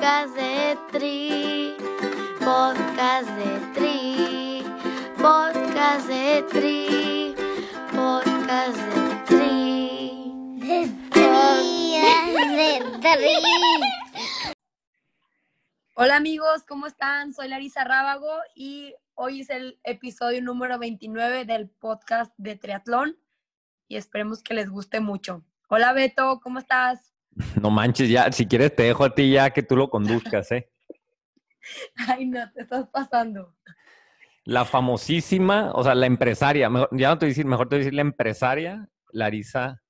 Podcast de Tri, podcast de Tri, podcast de Tri, podcast de Tri. De Tri, de Tri. Hola amigos, ¿cómo están? Soy Larisa Rábago y hoy es el episodio número 29 del podcast de triatlón y esperemos que les guste mucho. Hola Beto, ¿cómo estás? No manches, ya, si quieres te dejo a ti ya que tú lo conduzcas, ¿eh? Ay, no, te estás pasando. La famosísima, o sea, la empresaria, mejor- ya no te voy a decir, mejor te voy a decir la empresaria Larisa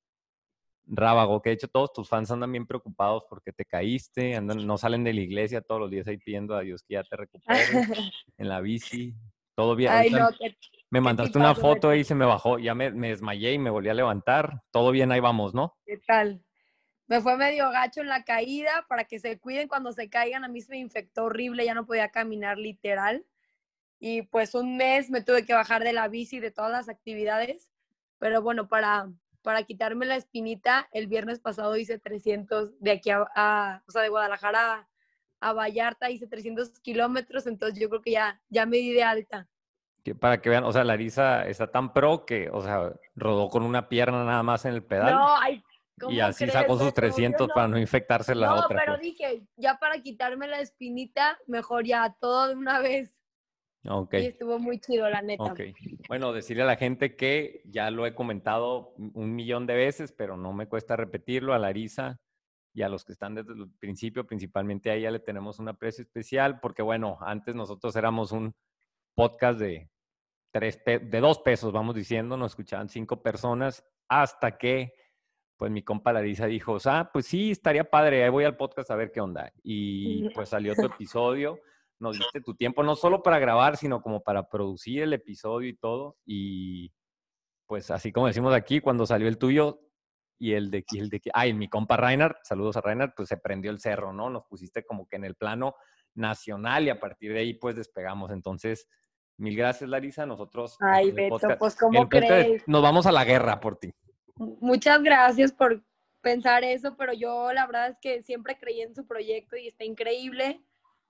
Rábago, que de hecho todos tus fans andan bien preocupados porque te caíste, andan, no salen de la iglesia todos los días ahí pidiendo a Dios que ya te recuperes en la bici, todo bien. Ay, no, que- me mandaste una foto y se me bajó, ya me, me desmayé y me volví a levantar, todo bien, ahí vamos, ¿no? ¿qué tal? Me fue medio gacho en la caída para que se cuiden cuando se caigan. A mí se me infectó horrible, ya no podía caminar literal. Y pues un mes me tuve que bajar de la bici, de todas las actividades. Pero bueno, para, para quitarme la espinita, el viernes pasado hice 300 de aquí a, a- o sea, de Guadalajara a, a Vallarta, hice 300 kilómetros, entonces yo creo que ya, ya me di de alta. Que para que vean, o sea, Larisa está tan pro que, o sea, rodó con una pierna nada más en el pedal. No, ay, ¿cómo Y así crees, sacó sus Beto? Yo 300 no- para no infectarse la no, otra. pero pues. dije, ya para quitarme la espinita, mejor ya todo de una vez. Ok, Y estuvo muy chido, la neta. ok. Bueno, decirle a la gente que ya lo he comentado un millón de veces, pero no me cuesta repetirlo a Larisa y a los que están desde el principio, principalmente a ella le tenemos un aprecio especial, porque bueno, antes nosotros éramos un podcast de tres de dos pesos, vamos diciendo, nos escuchaban cinco personas, hasta que pues mi compa Larisa dijo, ah, pues sí, estaría padre, ahí voy al podcast a ver qué onda. Y pues salió tu episodio, nos diste tu tiempo, no solo para grabar, sino como para producir el episodio y todo. Y pues así como decimos aquí, cuando salió el tuyo y el de, y el de, ay, mi compa Reinhardt, saludos a Reinhardt, pues se prendió el cerro, ¿no? Nos pusiste como que en el plano nacional y a partir de ahí pues despegamos. Entonces, mil gracias Larisa, nosotros... Ay, Beto, podcast- pues ¿cómo crees? Nos vamos a la guerra por ti. Muchas gracias por pensar eso, pero yo la verdad es que siempre creí en su proyecto y está increíble,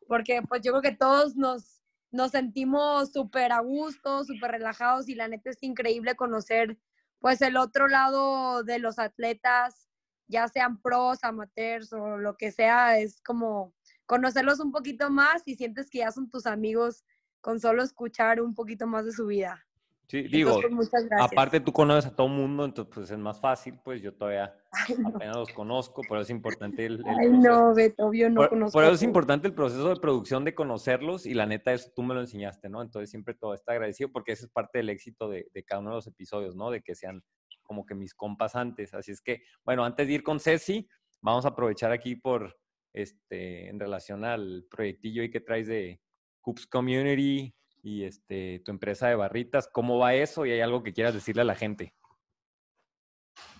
porque pues yo creo que todos nos, nos sentimos súper a gusto, súper relajados y la neta es increíble conocer pues el otro lado de los atletas, ya sean pros, amateurs o lo que sea, es como conocerlos un poquito más y sientes que ya son tus amigos con solo escuchar un poquito más de su vida. Sí, digo, Entonces, pues, muchas gracias. aparte tú conoces a todo mundo, entonces pues es más fácil, pues yo todavía Ay, no. apenas los conozco, por eso es importante el, el Ay, proceso. no, Beto, obvio no por, conozco. por eso es importante el proceso de producción de conocerlos y la neta eso tú me lo enseñaste, ¿no? Entonces siempre todo está agradecido porque eso es parte del éxito de, de cada uno de los episodios, ¿no? De que sean como que mis compas antes. Así es que, bueno, antes de ir con Ceci, vamos a aprovechar aquí por, este, en relación al proyectillo y que traes de Coops Community y este, tu empresa de barritas, ¿cómo va eso? Y hay algo que quieras decirle a la gente.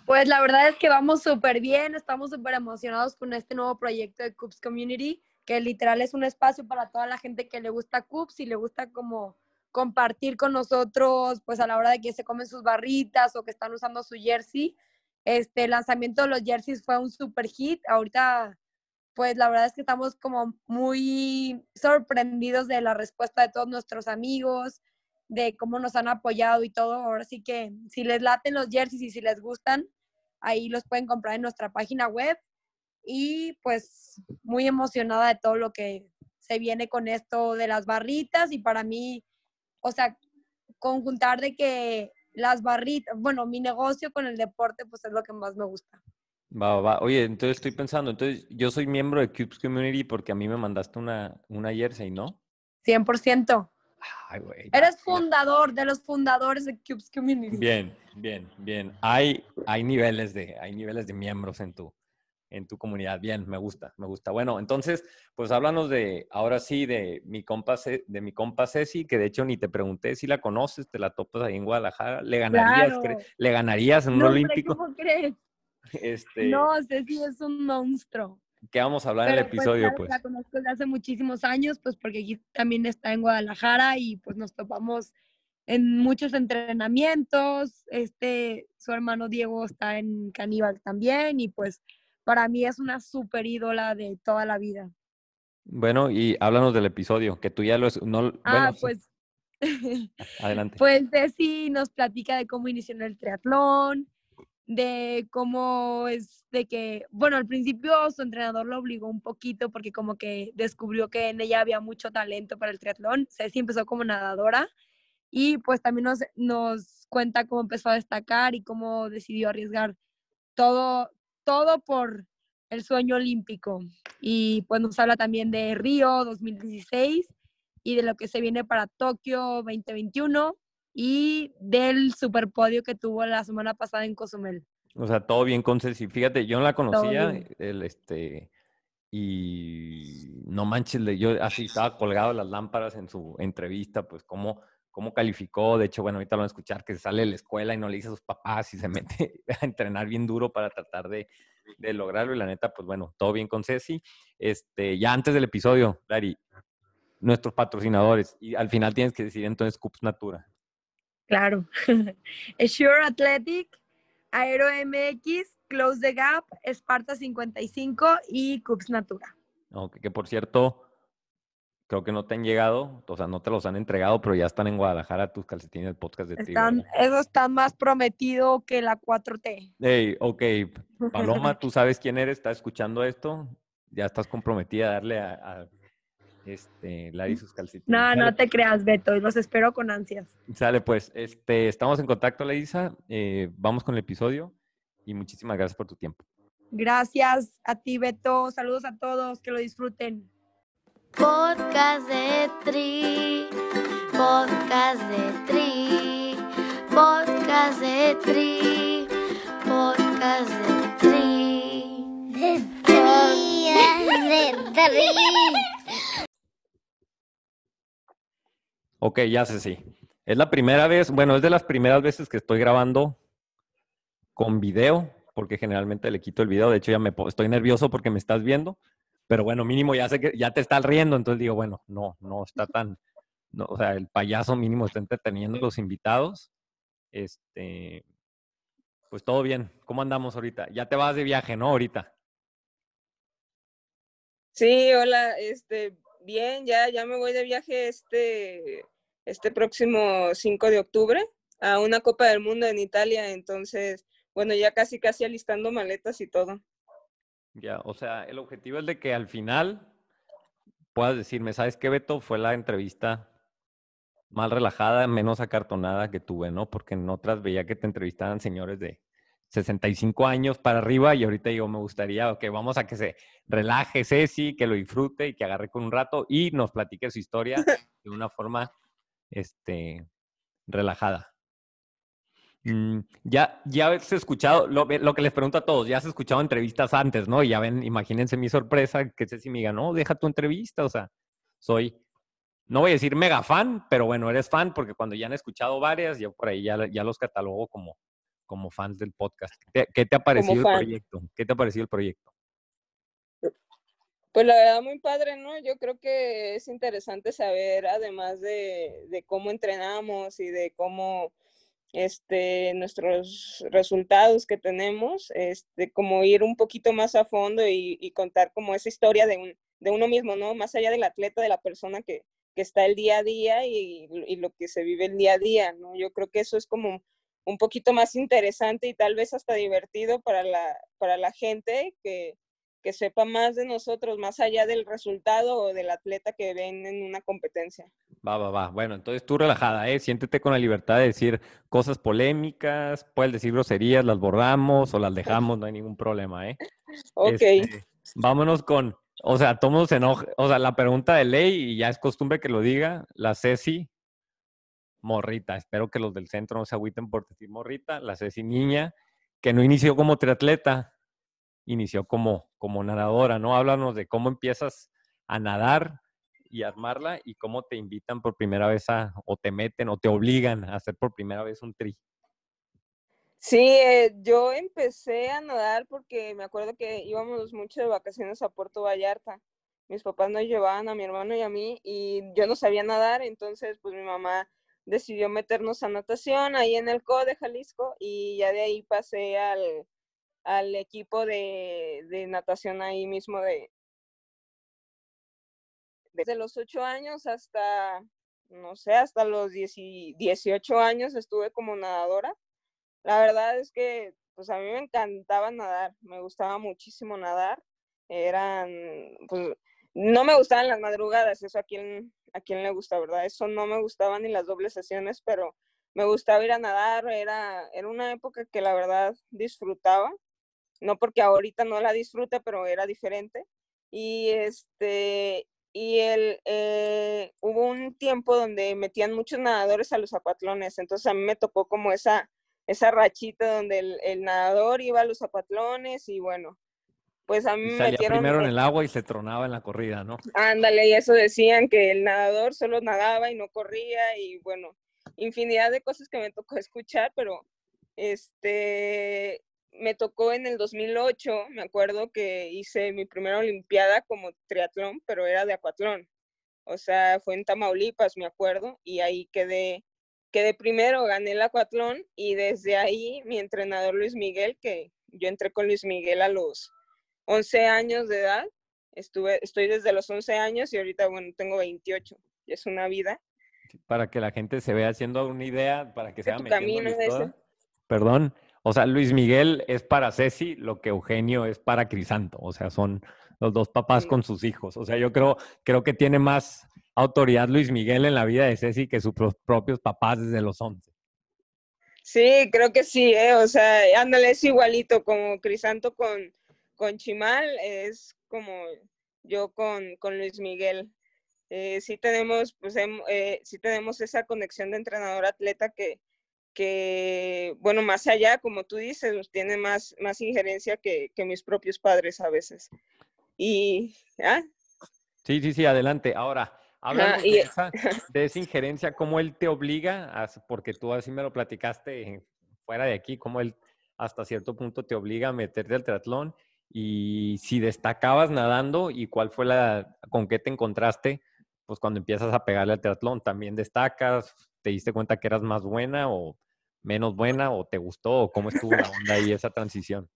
Pues la verdad es que vamos súper bien, estamos súper emocionados con este nuevo proyecto de Coops Community, que literal es un espacio para toda la gente que le gusta Coops y le gusta como compartir con nosotros, pues a la hora de que se comen sus barritas o que están usando su jersey. Este lanzamiento de los jerseys fue un super hit. Ahorita, pues la verdad es que estamos como muy sorprendidos de la respuesta de todos nuestros amigos, de cómo nos han apoyado y todo. Ahora que si les laten los jerseys y si les gustan, ahí los pueden comprar en nuestra página web. Y pues muy emocionada de todo lo que se viene con esto de las barritas y para mí, o sea, conjuntar de que las barritas, bueno, mi negocio con el deporte pues es lo que más me gusta. Va, va, va. Oye, entonces estoy pensando, entonces yo soy miembro de Cubes Community porque a mí me mandaste una, una jersey, ¿no? 100%. Ay, güey. Eres fundador de los fundadores de Cubes Community. Bien, bien, bien. Hay, hay niveles de, hay niveles de miembros en tu, en tu comunidad. Bien, me gusta, me gusta. Bueno, entonces, pues háblanos de, ahora sí, de mi compa, de mi compa Ceci, que de hecho ni te pregunté si la conoces, te la topas ahí en Guadalajara. ¿Le ganarías, Claro. le ganarías en un No, olímpico? ¿Cómo crees? Este, No, Ceci es un monstruo. ¿Qué vamos a hablar en el Pero, pues, episodio, claro, pues? La conozco desde hace muchísimos años, pues porque aquí también está en Guadalajara y pues nos topamos en muchos entrenamientos. Este, su hermano Diego está en Caníbal también y pues para mí es una súper ídola de toda la vida. Bueno, y háblanos del episodio, que tú ya lo... No, Ah, bueno, pues. adelante. Pues Ceci nos platica de cómo inició en el triatlón, de cómo es de que, bueno, al principio su entrenador lo obligó un poquito porque como que descubrió que en ella había mucho talento para el triatlón. Ceci empezó como nadadora y pues también nos, nos cuenta cómo empezó a destacar y cómo decidió arriesgar todo, todo por el sueño olímpico. Y pues nos habla también de Río 2016 y de lo que se viene para Tokio 2021 y del superpodio que tuvo la semana pasada en Cozumel. O sea, todo bien con Ceci. Fíjate, yo no la conocía, el, este, y no manches, yo así estaba colgado las lámparas en su entrevista, pues cómo, cómo calificó. De hecho, bueno, ahorita lo van a escuchar, que sale de la escuela y no le dice a sus papás y se mete a entrenar bien duro para tratar de, de lograrlo. Y la neta, pues bueno, todo bien con Ceci. Este, ya antes del episodio, Dari, nuestros patrocinadores. Y al final tienes que decir entonces Cups Natura. Claro. Sure Athletic, Aero MX, Close the Gap, Sparta 55 y Cups Natura. Que, por cierto, creo que no te han llegado, o sea, no te los han entregado, pero ya están en Guadalajara tus calcetines del podcast de. Están, eso está más prometido que la 4T. Hey, ok, Paloma, tú sabes quién eres, estás escuchando esto, ya estás comprometida a darle a, a este, Larry sus calcetines. No, Sale, no te creas, Beto, los espero con ansias. Sale, pues, este, estamos en contacto, Larisa, eh, vamos con el episodio y muchísimas gracias por tu tiempo. Gracias a ti, Beto. Saludos a todos, que lo disfruten. Podcast de Tri, podcast de Tri, podcast de Tri, podcast de Tri. De de tri. Ok, ya sé, sí. Es la primera vez, bueno, es de las primeras veces que estoy grabando con video, porque generalmente le quito el video. De hecho, ya me estoy nervioso porque me estás viendo, pero bueno, mínimo ya sé que ya te estás riendo, entonces digo, bueno, no, no está tan, o sea, el payaso mínimo está entreteniendo a los invitados. Este, pues todo bien. ¿Cómo andamos ahorita? Ya te vas de viaje, ¿no? Ahorita. Sí, hola, este, bien, ya, ya me voy de viaje este, este próximo 5 de octubre a una Copa del Mundo en Italia, entonces, bueno, ya casi, casi alistando maletas y todo. Ya, o sea, el objetivo es de que al final puedas decirme, ¿sabes qué, Beto? Fue la entrevista más relajada, menos acartonada que tuve, ¿no? Porque en otras veía que te entrevistaban señores de 65 años para arriba y ahorita digo, me gustaría que vamos a que se relaje Ceci, que lo disfrute y que agarre con un rato y nos platique su historia de una forma, este, relajada. Mm, ya, ya has escuchado, lo, lo que les pregunto a todos, ya has escuchado entrevistas antes, ¿no? Y ya ven, imagínense mi sorpresa, que Ceci me diga, no, deja tu entrevista, o sea, soy, no voy a decir mega fan, pero bueno, eres fan porque cuando ya han escuchado varias, yo por ahí ya, ya los catalogo como, como fans del podcast. ¿Qué, qué te ha parecido el proyecto? ¿Qué te ha parecido el proyecto? Pues la verdad, muy padre, ¿no? Yo creo que es interesante saber, además de, de cómo entrenamos y de cómo este, nuestros resultados que tenemos, este, como ir un poquito más a fondo y, contar como esa historia de, un, de uno mismo, ¿no? Más allá del atleta, de la persona que, que está el día a día y, y lo que se vive el día a día, ¿no? Yo creo que eso es como un poquito más interesante y tal vez hasta divertido para la, para la gente que, que sepa más de nosotros, más allá del resultado o del atleta que ven en una competencia. Va, va, va. Bueno, entonces tú relajada, ¿eh? Siéntete con la libertad de decir cosas polémicas, puedes decir groserías, las borramos o las dejamos, no hay ningún problema, ¿eh? Ok, Este, vámonos con, o sea, todos se enoja, o sea, la pregunta de ley, y ya es costumbre que lo diga, la Ceci morrita, espero que los del centro no se agüiten por decir morrita, la Ceci niña, que no inició como triatleta, inició como, como nadadora, ¿no? Háblanos de cómo empiezas a nadar y armarla y cómo te invitan por primera vez a, o te meten o te obligan a hacer por primera vez un tri. Sí, eh, yo empecé a nadar porque me acuerdo que íbamos mucho de vacaciones a Puerto Vallarta. Mis papás nos llevaban a mi hermano y a mí y yo no sabía nadar, entonces pues mi mamá decidió meternos a natación ahí en el CO de Jalisco y ya de ahí pasé al, al equipo de, de natación ahí mismo de, desde los ocho años hasta, no sé, hasta los 18 años estuve como nadadora. La verdad es que, pues a mí me encantaba nadar, me gustaba muchísimo nadar. Eran, pues, no me gustaban las madrugadas, eso a quien, a quien le gusta, ¿verdad? Eso no me gustaban ni las dobles sesiones, pero me gustaba ir a nadar, era, era una época que la verdad disfrutaba, no porque ahorita no la disfrute, pero era diferente. Y este, y el, eh, hubo un tiempo donde metían muchos nadadores a los zapatlones, entonces a mí me tocó como esa, esa rachita donde el, el nadador iba a los zapatlones y bueno, pues a mí Y me salía metieron... primero en el agua y se tronaba en la corrida, ¿no? Ándale, y eso decían que el nadador solo nadaba y no corría y bueno, infinidad de cosas que me tocó escuchar, pero este me tocó en el 2008, me acuerdo que hice mi primera olimpiada como triatlón, pero era de acuatlón. O sea, fue en Tamaulipas, me acuerdo, y ahí quedé quedé primero, gané el acuatlón y desde ahí mi entrenador Luis Miguel, que yo entré con Luis Miguel a los 11 años de edad, estuve, estoy desde los 11 años y ahorita, bueno, tengo 28, y es una vida. Para que la gente se vea haciendo una idea, para que se metiendo ese. toda. Perdón. O sea, Luis Miguel es para Ceci lo que Eugenio es para Crisanto. O sea, son los dos papás Sí. con sus hijos. O sea, yo creo, creo que tiene más autoridad Luis Miguel en la vida de Ceci que sus pro- propios papás desde los 11. Sí, creo que sí, ¿eh? O sea, ándale, es igualito como Crisanto con, con Chimal, es como yo con, con Luis Miguel. Eh, sí tenemos, pues, hem- eh, sí tenemos esa conexión de entrenador-atleta que, que, bueno, más allá, como tú dices, pues, tiene más, más injerencia que, que mis propios padres a veces. Y, ¿ah? Sí, sí, sí, adelante. Ahora, hablando y- de, esa, de esa injerencia, ¿cómo él te obliga? a- porque tú así me lo platicaste fuera de aquí, cómo él hasta cierto punto te obliga a meterte al triatlón y si destacabas nadando y cuál fue la, con qué te encontraste, pues cuando empiezas a pegarle al triatlón, ¿también destacas? ¿Te diste cuenta que eras más buena o menos buena o te gustó o cómo estuvo la onda ahí esa transición?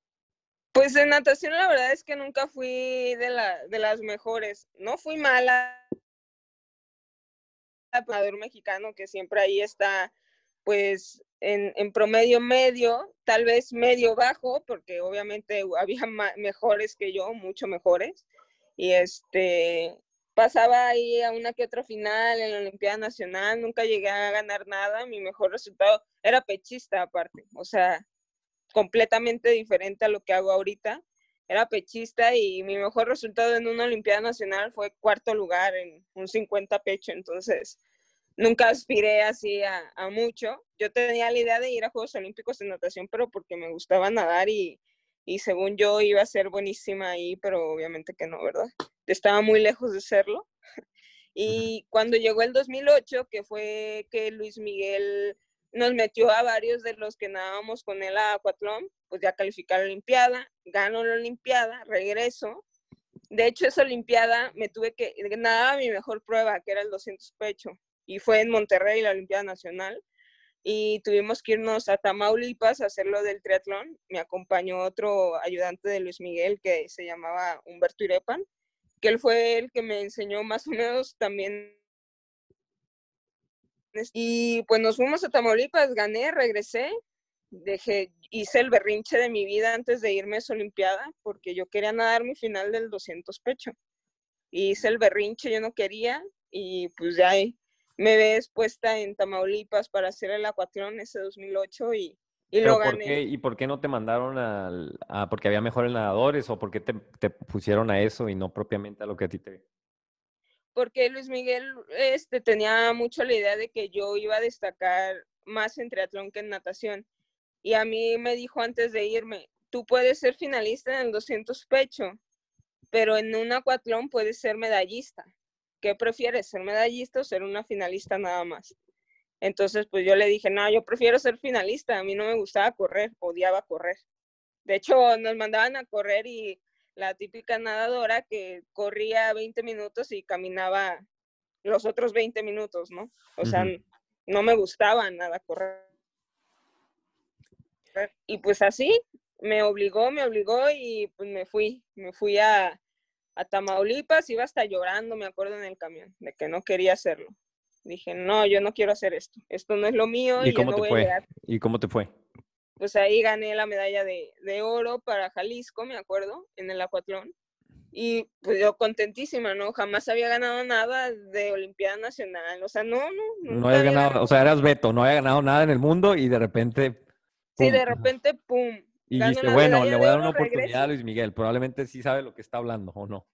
Pues en natación la verdad es que nunca fui de, la, de las mejores. No fui mala. Nadador mexicano que siempre ahí está, pues en, en promedio medio, tal vez medio bajo, porque obviamente había ma- mejores que yo, mucho mejores. Y este pasaba ahí a una que otra final en la Olimpiada Nacional, nunca llegué a ganar nada. Mi mejor resultado era pechista aparte, o sea, completamente diferente a lo que hago ahorita. Era pechista y mi mejor resultado en una Olimpiada Nacional fue cuarto lugar en un 50 pecho. Entonces, nunca aspiré así a, a mucho. Yo tenía la idea de ir a Juegos Olímpicos de natación, pero porque me gustaba nadar y, y según yo iba a ser buenísima ahí, pero obviamente que no, ¿verdad? Estaba muy lejos de serlo. Y cuando llegó el 2008, que fue que Luis Miguel nos metió a varios de los que nadábamos con él a Acuatlón, pues ya calificar la Olimpiada, gano la Olimpiada, regreso. De hecho, esa Olimpiada me tuve que, nadaba mi mejor prueba, que era el 200 pecho, y fue en Monterrey, la Olimpiada Nacional, y tuvimos que irnos a Tamaulipas a hacer lo del triatlón. Me acompañó otro ayudante de Luis Miguel que se llamaba Humberto Irepan, que él fue el que me enseñó más o menos también y pues nos fuimos a Tamaulipas, gané, regresé, dejé, hice el berrinche de mi vida antes de irme a esa Olimpiada, porque yo quería nadar mi final del 200 pecho. Hice el berrinche, yo no quería, y pues ya me ves puesta en Tamaulipas para hacer el acuatlón ese 2008 y, y ¿Pero lo por gané. qué, ¿Y por qué no te mandaron al, a, porque había mejores nadadores o por qué te, te pusieron a eso y no propiamente a lo que a ti te... porque Luis Miguel este, tenía mucho la idea de que yo iba a destacar más en triatlón que en natación. Y a mí me dijo antes de irme, tú puedes ser finalista en el 200 pecho, pero en un acuatlón puedes ser medallista. ¿Qué prefieres, ser medallista o ser una finalista nada más? Entonces, pues yo le dije, no, yo prefiero ser finalista, a mí no me gustaba correr, odiaba correr. De hecho, nos mandaban a correr y la típica nadadora que corría 20 minutos y caminaba los otros 20 minutos, ¿no? O sea, no me gustaba nada correr. Y pues así, me obligó, me obligó y pues me fui, me fui a, a Tamaulipas, iba hasta llorando, me acuerdo, en el camión, de que no quería hacerlo. Dije, no, yo no quiero hacer esto, esto no es lo mío. ¿Y, yo cómo no te voy fue? llegar". ¿Y cómo te fue? Pues ahí gané la medalla de, de oro para Jalisco, me acuerdo, en el acuatlón. Y pues yo contentísima, ¿no? Jamás había ganado nada de Olimpiada Nacional. O sea, no, no. No había ganado, o sea, eras Beto, no había ganado nada en el mundo y de repente. Sí, pum. de repente, pum. Y la bueno, le voy a dar una oportunidad a. Luis Miguel. Probablemente sí sabe lo que está hablando, ¿o no?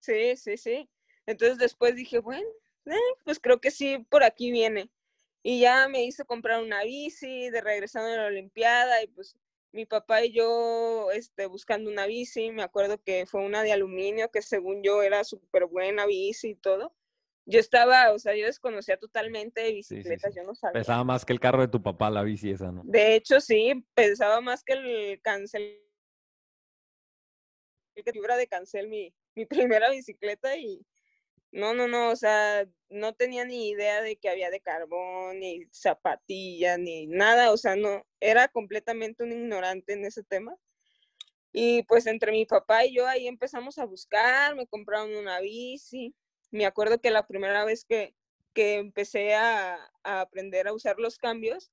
Sí, sí, sí. Entonces después dije, bueno, eh, pues creo que sí, por aquí viene. Y ya me hizo comprar una bici de regresando de la Olimpiada y pues mi papá y yo este, buscando una bici, me acuerdo que fue una de aluminio que según yo era súper buena bici y todo. Yo estaba, o sea, yo desconocía totalmente de sí, sí. bicicletas, yo no sabía. Pesaba más que el carro de tu papá, la bici esa, ¿no? De hecho, sí, pensaba más que el cancel, que fibra de cancel mi, mi primera bicicleta y no, no, no, o sea, no tenía ni idea de que había de carbón, ni zapatillas, ni nada, o sea, no, era completamente un ignorante en ese tema. Y pues entre mi papá y yo ahí empezamos a buscar, me compraron una bici. Me acuerdo que la primera vez que, que empecé a, a aprender a usar los cambios,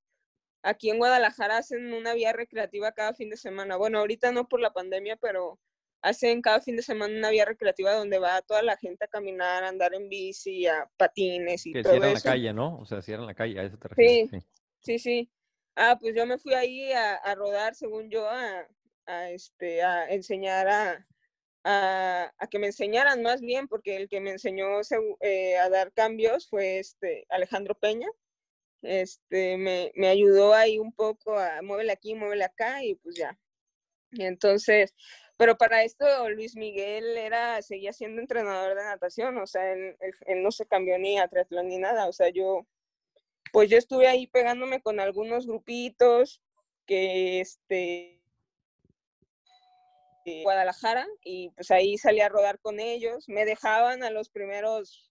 aquí en Guadalajara hacen una vía recreativa cada fin de semana. Bueno, ahorita no por la pandemia, pero hacen cada fin de semana una vía recreativa donde va toda la gente a caminar, a andar en bici, a patines y Que todo en la calle, ¿no? O sea, en la calle, a eso te refieres. Sí. Sí, sí. Ah, pues yo me fui ahí a, a rodar, según yo, a, a, este, a enseñar a, a, que me enseñaran más bien, porque el que me enseñó eh, a dar cambios fue este Alejandro Peña. Este, me, me ayudó ahí un poco a muévele aquí, muévele acá y pues ya. Entonces, pero para esto Luis Miguel era, seguía siendo entrenador de natación, o sea, él no se cambió ni a triatlón ni nada, o sea, yo, pues yo estuve ahí pegándome con algunos grupitos que, este, de Guadalajara, y pues ahí salí a rodar con ellos, me dejaban a los primeros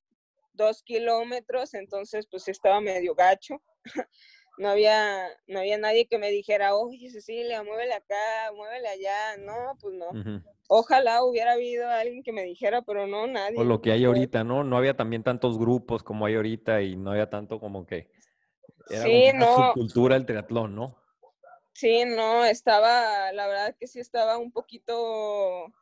dos kilómetros, entonces pues estaba medio gacho. No había, no había nadie que me dijera, oye Cecilia, muévele acá, muévele allá. No, pues no. Ojalá hubiera habido alguien que me dijera, pero no, nadie. O lo que hay ahorita, ¿no? No había también tantos grupos como hay ahorita y no había tanto como que era Sí, una no. subcultura el triatlón, ¿no? Sí, no, estaba, la verdad que sí estaba un poquito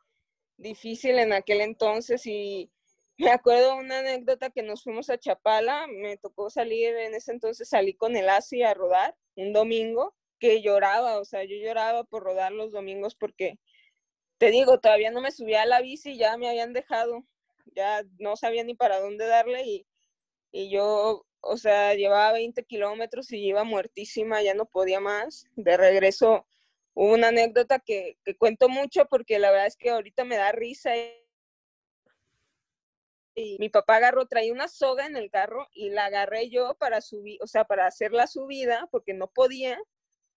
difícil en aquel entonces y me acuerdo una anécdota que nos fuimos a Chapala, me tocó salir, en ese entonces salí con el ASI a rodar un domingo, que lloraba, o sea, yo lloraba por rodar los domingos porque, te digo, todavía no me subía a la bici, ya me habían dejado, ya no sabía ni para dónde darle y, y yo, o sea, llevaba 20 kilómetros y iba muertísima, ya no podía más. De regreso hubo una anécdota que, que cuento mucho porque la verdad es que ahorita me da risa. Y mi papá agarró, traía una soga en el carro y la agarré yo para subir, o sea, para hacer la subida porque no podía.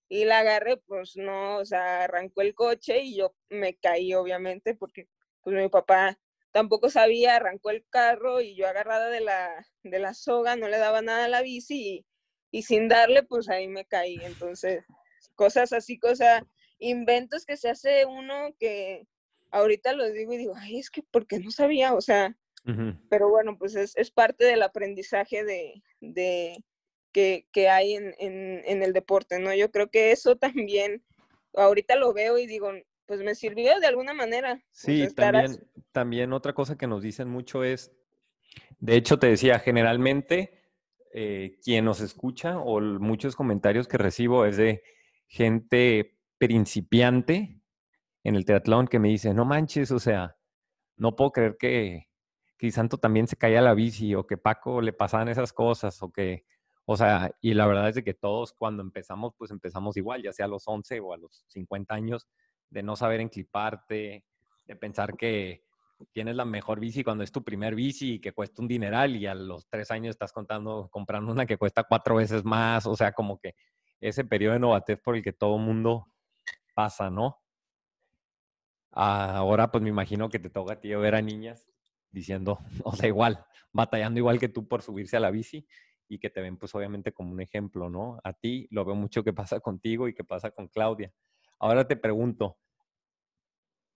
Y la agarré, pues no, o sea, arrancó el coche y yo me caí, obviamente, porque pues mi papá tampoco sabía, arrancó el carro y yo agarrada de la, de la soga, no le daba nada a la bici y, y sin darle, pues ahí me caí. Entonces, cosas así, cosas, inventos que se hace uno que ahorita los digo y digo, ay, es que porque no sabía, o sea, pero bueno, pues es, es parte del aprendizaje de, de que, que hay en, en, en el deporte, ¿no? Yo creo que eso también, ahorita lo veo y digo, pues me sirvió de alguna manera. sea, Sí, también, también otra cosa que nos dicen mucho es, de hecho te decía, generalmente eh, quien nos escucha o muchos comentarios que recibo es de gente principiante en el triatlón que me dice, no manches, o sea, no puedo creer que Crisanto también se caía la bici o que Paco le pasaban esas cosas o que, o sea, y la verdad es de que todos cuando empezamos, pues empezamos igual, ya sea a los 11 o a los 50 años, de no saber encliparte, de pensar que tienes la mejor bici cuando es tu primer bici y que cuesta un dineral y a los tres años estás contando, comprando una que cuesta cuatro veces más, o sea, como que ese periodo de novatez por el que todo mundo pasa, ¿no? Ahora pues me imagino que te toca a ti ver a niñas diciendo, o sea, igual, batallando igual que tú por subirse a la bici y que te ven pues obviamente como un ejemplo, ¿no? A ti lo veo mucho que pasa contigo y que pasa con Claudia. Ahora te pregunto,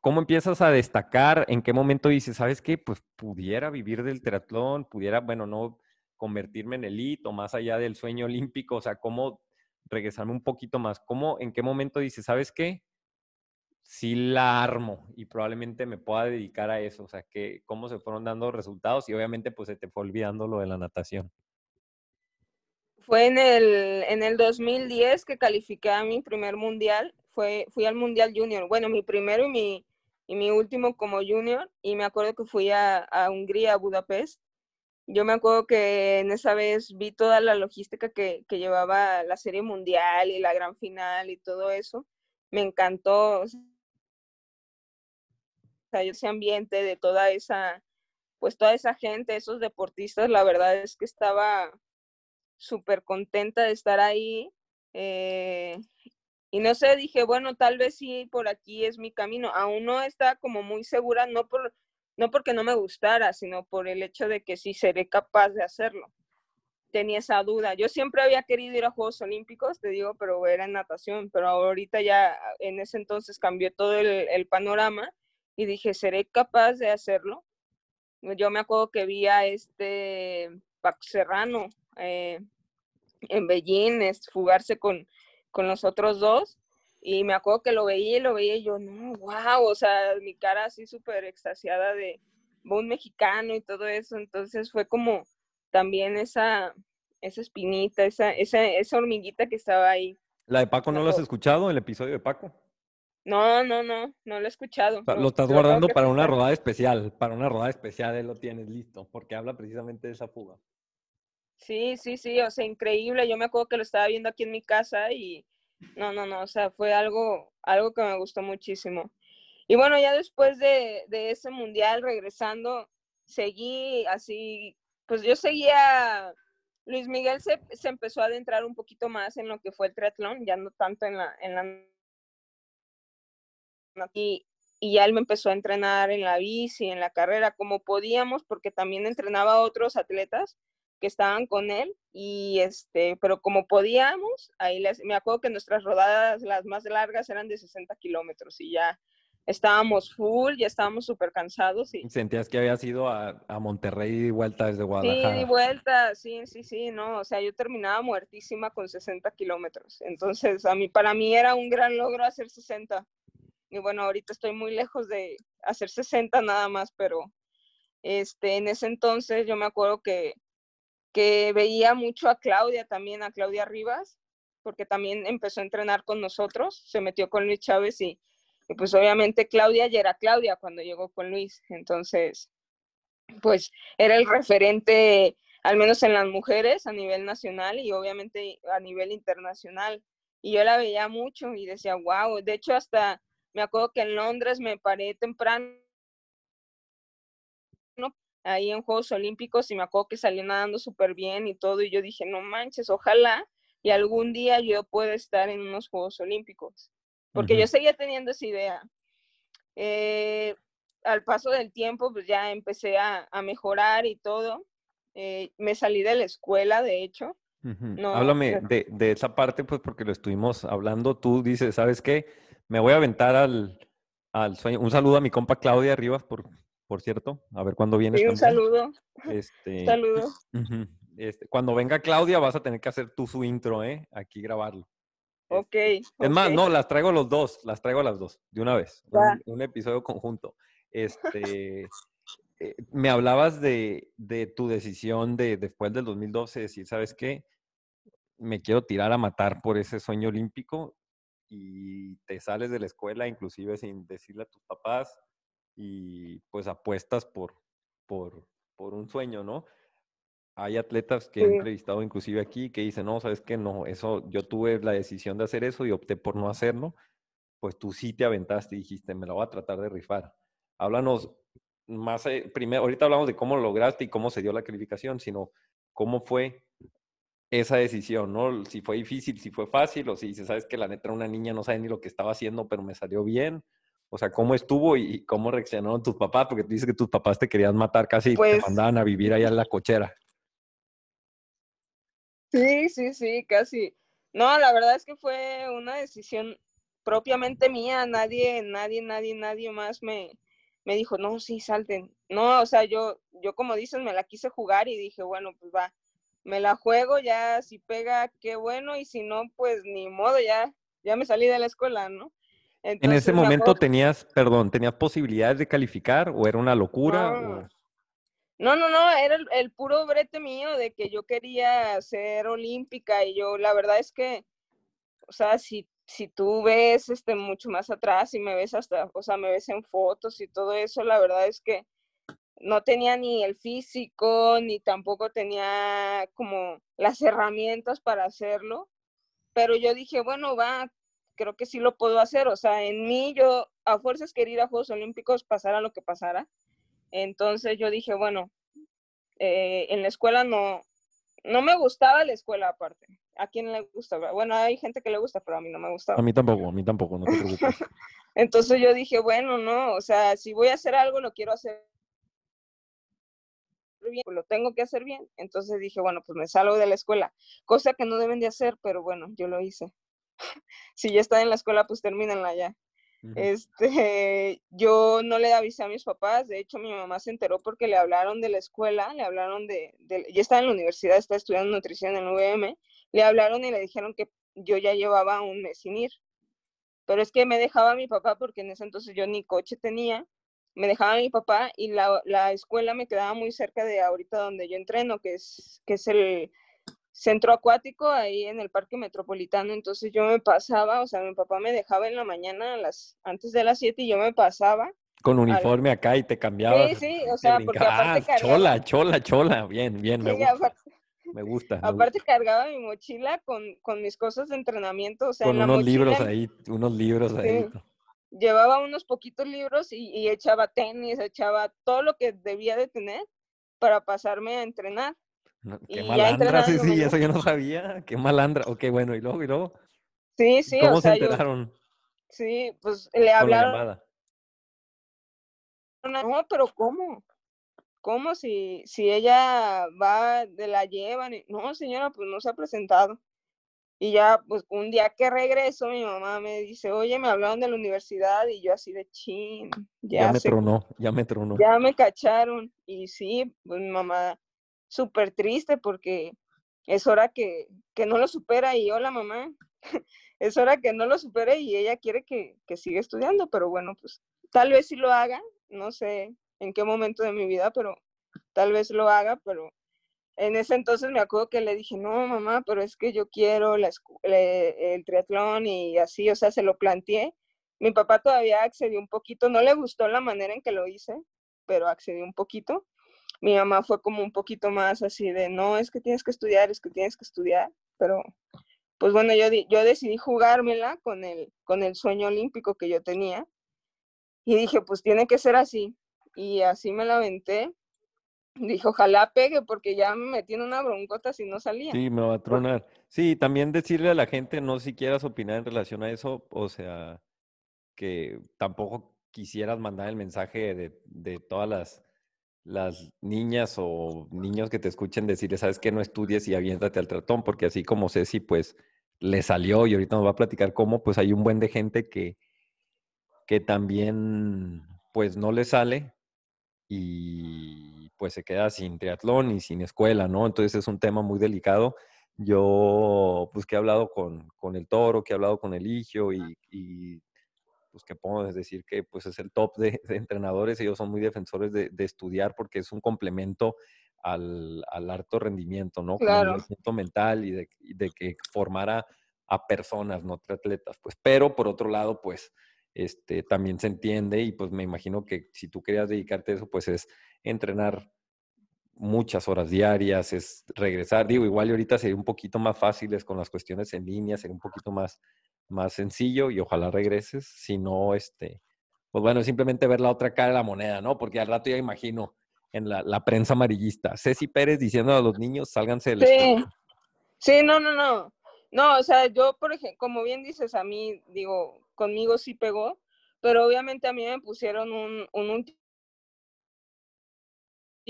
¿cómo empiezas a destacar? ¿En qué momento dices, sabes qué? Pues pudiera vivir del triatlón, pudiera, bueno, no convertirme en elite o más allá del sueño olímpico, o sea, ¿cómo regresarme un poquito más? ¿Cómo, en qué momento dices, sabes qué? Sí la armo y probablemente me pueda dedicar a eso, o sea, que, ¿cómo se fueron dando resultados? Y obviamente pues se te fue olvidando lo de la natación. Fue en el, en el 2010 que califiqué a mi primer mundial. Fue, fui al Mundial Junior. Bueno, mi primero y mi, y mi último como junior. Y me acuerdo que fui a, Hungría, a Budapest. Yo me acuerdo que en esa vez vi toda la logística que, que llevaba la serie mundial y la gran final y todo eso. Me encantó. Ese ambiente de toda esa, pues toda esa gente, esos deportistas, la verdad es que estaba súper contenta de estar ahí. Eh, y no sé, dije, bueno, tal vez sí, por aquí es mi camino. Aún no está como muy segura, no, por, no porque no me gustara, sino por el hecho de que sí seré capaz de hacerlo. Tenía esa duda. Yo siempre había querido ir a Juegos Olímpicos, te digo, pero era en natación, pero ahorita ya en ese entonces cambió todo el, panorama y dije, ¿seré capaz de hacerlo? Yo me acuerdo que vi a este Paco Serrano, eh, en Beijing, es fugarse con, con los otros dos. Y me acuerdo que lo veía y lo veía y yo, no, wow, o sea, mi cara así súper extasiada de un mexicano y todo eso. Entonces fue como también esa, esa espinita, esa, esa, esa hormiguita que estaba ahí. ¿La de Paco no lo has escuchado, el episodio de Paco? No, no, no, no lo he escuchado. Lo estás guardando para una rodada especial, para una rodada especial, él lo tienes listo, porque habla precisamente de esa fuga. Sí, sí, sí, o sea, increíble. Yo me acuerdo que lo estaba viendo aquí en mi casa y no, no, no, o sea, fue algo, algo que me gustó muchísimo. Y bueno, ya después de, de ese mundial, regresando, seguí así, pues yo seguía, Luis Miguel se, se, empezó a adentrar un poquito más en lo que fue el triatlón, ya no tanto en la... En la y, y ya él me empezó a entrenar en la bici, en la carrera, como podíamos, porque también entrenaba a otros atletas que estaban con él y este, pero como podíamos, ahí les, me acuerdo que nuestras rodadas, las más largas, eran de 60 kilómetros y ya estábamos full, ya estábamos súper cansados. Y... ¿Sentías que habías ido a, a Monterrey y vuelta desde Guadalajara? Sí, y vuelta, sí, sí, sí, no, o sea, yo terminaba muertísima con 60 kilómetros, entonces a mí, para mí era un gran logro hacer 60. Y bueno, ahorita estoy muy lejos de hacer 60 nada más, pero este, en ese entonces yo me acuerdo que que veía mucho a Claudia también, a Claudia Rivas, porque también empezó a entrenar con nosotros, se metió con Luis Chávez y, y pues obviamente Claudia ya era Claudia cuando llegó con Luis, entonces pues era el referente al menos en las mujeres a nivel nacional y obviamente a nivel internacional. Y yo la veía mucho y decía, wow, de hecho hasta me acuerdo que en Londres me paré temprano ahí en Juegos Olímpicos y me acuerdo que salió nadando súper bien y todo, y yo dije, no manches, ojalá y algún día yo pueda estar en unos Juegos Olímpicos, porque uh -huh. yo seguía teniendo esa idea. Eh, al paso del tiempo, pues ya empecé a, a mejorar y todo. Eh, me salí de la escuela, de hecho. Uh -huh. no, Háblame pero... de, de, esa parte, pues porque lo estuvimos hablando. Tú dices, ¿sabes qué? Me voy a aventar al, al sueño. Un saludo a mi compa Claudia Rivas por, por cierto. A ver cuándo vienes. Sí, un saludo. Este, un saludo. Este, cuando venga Claudia vas a tener que hacer tú su intro, ¿eh? Aquí grabarlo. Ok. Este, es okay. más, no, las traigo los dos, las traigo las dos, de una vez. Un, un, episodio conjunto. Este, eh, me hablabas de, de, tu decisión de después del 2012, decir, ¿sabes qué? Me quiero tirar a matar por ese sueño olímpico y te sales de la escuela, inclusive sin decirle a tus papás, y pues apuestas por, por, por un sueño, ¿no? Hay atletas que sí. he entrevistado inclusive aquí que dicen, no, sabes que no, eso, yo tuve la decisión de hacer eso y opté por no hacerlo, pues tú sí te aventaste y dijiste, me la voy a tratar de rifar. Háblanos más, eh, primero, ahorita hablamos de cómo lo lograste y cómo se dio la calificación, sino cómo fue esa decisión, ¿no? Si fue difícil, si fue fácil, o si dices, sabes que la neta una niña, no sabe ni lo que estaba haciendo, pero me salió bien, o sea, ¿cómo estuvo y cómo reaccionaron tus papás? Porque tú dices que tus papás te querían matar casi pues, y te mandaban a vivir allá en la cochera. Sí, sí, sí, casi. No, la verdad es que fue una decisión propiamente mía, nadie, nadie, nadie, nadie más me, me dijo, no, sí, salten. No, o sea, yo, yo como dices, me la quise jugar y dije, bueno, pues va, me la juego, ya si pega, qué bueno, y si no, pues ni modo, ya, ya me salí de la escuela, ¿no? En ese momento tenías, perdón, ¿tenías posibilidades de calificar o era una locura? No, no, no, era el, puro brete mío de que yo quería ser olímpica y yo, la verdad es que, o sea, si, si tú ves este mucho más atrás y me ves hasta, o sea, me ves en fotos y todo eso, la verdad es que no tenía ni el físico, ni tampoco tenía como las herramientas para hacerlo, pero yo dije, bueno, va, creo que sí lo puedo hacer, o sea, en mí yo a fuerzas quería ir a Juegos Olímpicos, pasara lo que pasara, entonces yo dije, bueno, eh, en la escuela no, no me gustaba la escuela aparte. ¿A quién le gusta? Bueno, hay gente que le gusta, pero a mí no me gustaba. A mí tampoco, a mí tampoco, no te preocupes. Entonces yo dije, bueno, no, o sea, si voy a hacer algo, lo quiero hacer bien, pues lo tengo que hacer bien. Entonces dije, bueno, pues me salgo de la escuela, cosa que no deben de hacer, pero bueno, yo lo hice. Si ya está en la escuela, pues termínenla ya. Este, yo no le avisé a mis papás, de hecho mi mamá se enteró porque le hablaron de la escuela, le hablaron de, ya estaba en la universidad, estaba estudiando nutrición en el UVM, le hablaron y le dijeron que yo ya llevaba un mes sin ir. Pero es que me dejaba mi papá porque en ese entonces yo ni coche tenía, me dejaba mi papá y la, la escuela me quedaba muy cerca de ahorita donde yo entreno, que es, que es el, centro acuático ahí en el parque metropolitano, entonces yo me pasaba, o sea, mi papá me dejaba en la mañana a las, antes de las 7 y yo me pasaba. Con uniforme acá y te cambiaba. Sí, sí, o sea, porque aparte cargaba... Chola, chola, chola, bien, bien, me gusta. me gusta. aparte cargaba mi mochila con, con, mis cosas de entrenamiento, o sea, con en unos libros ahí, unos libros ahí. Llevaba unos poquitos libros y, y echaba tenis, echaba todo lo que debía de tener para pasarme a entrenar qué malandra, sí, sí, eso yo no sabía. Qué malandra. Ok, bueno, y luego, y luego. Sí, sí, ¿Cómo se enteraron? sí, pues le hablaron. No, pero ¿cómo? ¿Cómo si, si ella va, de la llevan? No, señora, pues no se ha presentado. Y ya, pues un día que regreso, mi mamá me dice, oye, me hablaron de la universidad y yo así de chin. Ya, ya me tronó, ya me tronó. Ya me cacharon. Y sí, pues mi mamá súper triste porque es hora que, que, no lo supera y hola mamá, es hora que no lo supere y ella quiere que, que siga estudiando, pero bueno, pues tal vez sí lo haga, no sé en qué momento de mi vida, pero tal vez lo haga, pero en ese entonces me acuerdo que le dije, no, mamá, pero es que yo quiero la, el triatlón y así, o sea, se lo planteé. Mi papá todavía accedió un poquito, no le gustó la manera en que lo hice, pero accedió un poquito mi mamá fue como un poquito más así de, no, es que tienes que estudiar, es que tienes que estudiar, pero pues bueno, yo, yo decidí jugármela con el, con el sueño olímpico que yo tenía y dije, pues tiene que ser así. Y así me la aventé. Dije, ojalá pegue porque ya me metí en una broncota si no salía. Sí, me va a tronar. Sí, también decirle a la gente, no si quieras opinar en relación a eso, o sea, que tampoco quisieras mandar el mensaje de, de todas las las niñas o niños que te escuchen decirle, sabes que no estudies y aviéntate al tratón, porque así como Ceci, pues le salió y ahorita nos va a platicar cómo, pues hay un buen de gente que, que también pues no le sale y pues se queda sin triatlón y sin escuela, ¿no? Entonces es un tema muy delicado. Yo, pues que he hablado con, con el toro, que he hablado con el Igio y pues que podemos decir que pues es el top de, entrenadores, ellos son muy defensores de, estudiar porque es un complemento al, al alto rendimiento, ¿no? Claro. Rendimiento mental y de, de, que formara a personas, no atletas, pues, pero por otro lado, pues, este, también se entiende y pues me imagino que si tú querías dedicarte a eso, pues es entrenar muchas horas diarias, es regresar, digo, igual y ahorita sería un poquito más fáciles con las cuestiones en línea, sería un poquito más más sencillo y ojalá regreses. Si no, este, pues bueno, simplemente ver la otra cara de la moneda, ¿no? Porque al rato ya imagino en la, la prensa amarillista, Ceci Pérez diciendo a los niños, sálganse del Sí, sí, no, no, no. No, o sea, yo, por ejemplo, como bien dices, a mí, digo, conmigo sí pegó, pero obviamente a mí me pusieron un, un último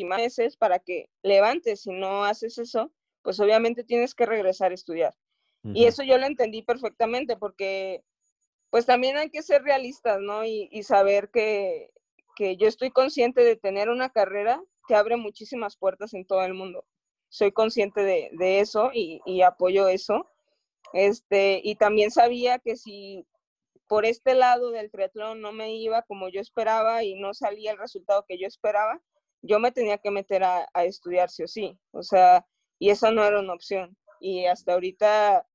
meses para que levantes. Si no haces eso, pues obviamente tienes que regresar a estudiar. Y eso yo lo entendí perfectamente porque pues también hay que ser realistas, ¿no? Y, y saber que, que yo estoy consciente de tener una carrera que abre muchísimas puertas en todo el mundo. Soy consciente de, de eso y, y, apoyo eso. Este, y también sabía que si por este lado del triatlón no me iba como yo esperaba y no salía el resultado que yo esperaba, yo me tenía que meter a, a estudiar sí o sí. O sea, y esa no era una opción. Y hasta ahorita,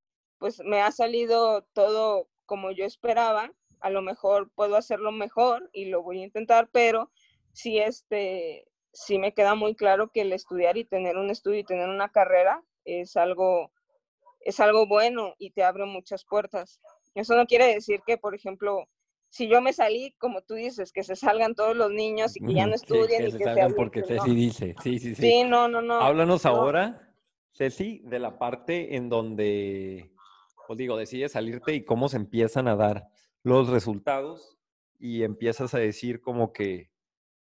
pues me ha salido todo como yo esperaba. A lo mejor puedo hacerlo mejor y lo voy a intentar, pero sí, este, sí me queda muy claro que el estudiar y tener un estudio y tener una carrera es algo, es algo bueno y te abre muchas puertas. Eso no quiere decir que, por ejemplo, si yo me salí, como tú dices, que se salgan todos los niños y que ya no estudien sí, que y se que salgan se porque Ceci ¿no? dice, sí, sí, sí. Sí, no, no, no. Háblanos no. ahora, Ceci, de la parte en donde, pues digo, decides salirte y cómo se empiezan a dar los resultados y empiezas a decir como que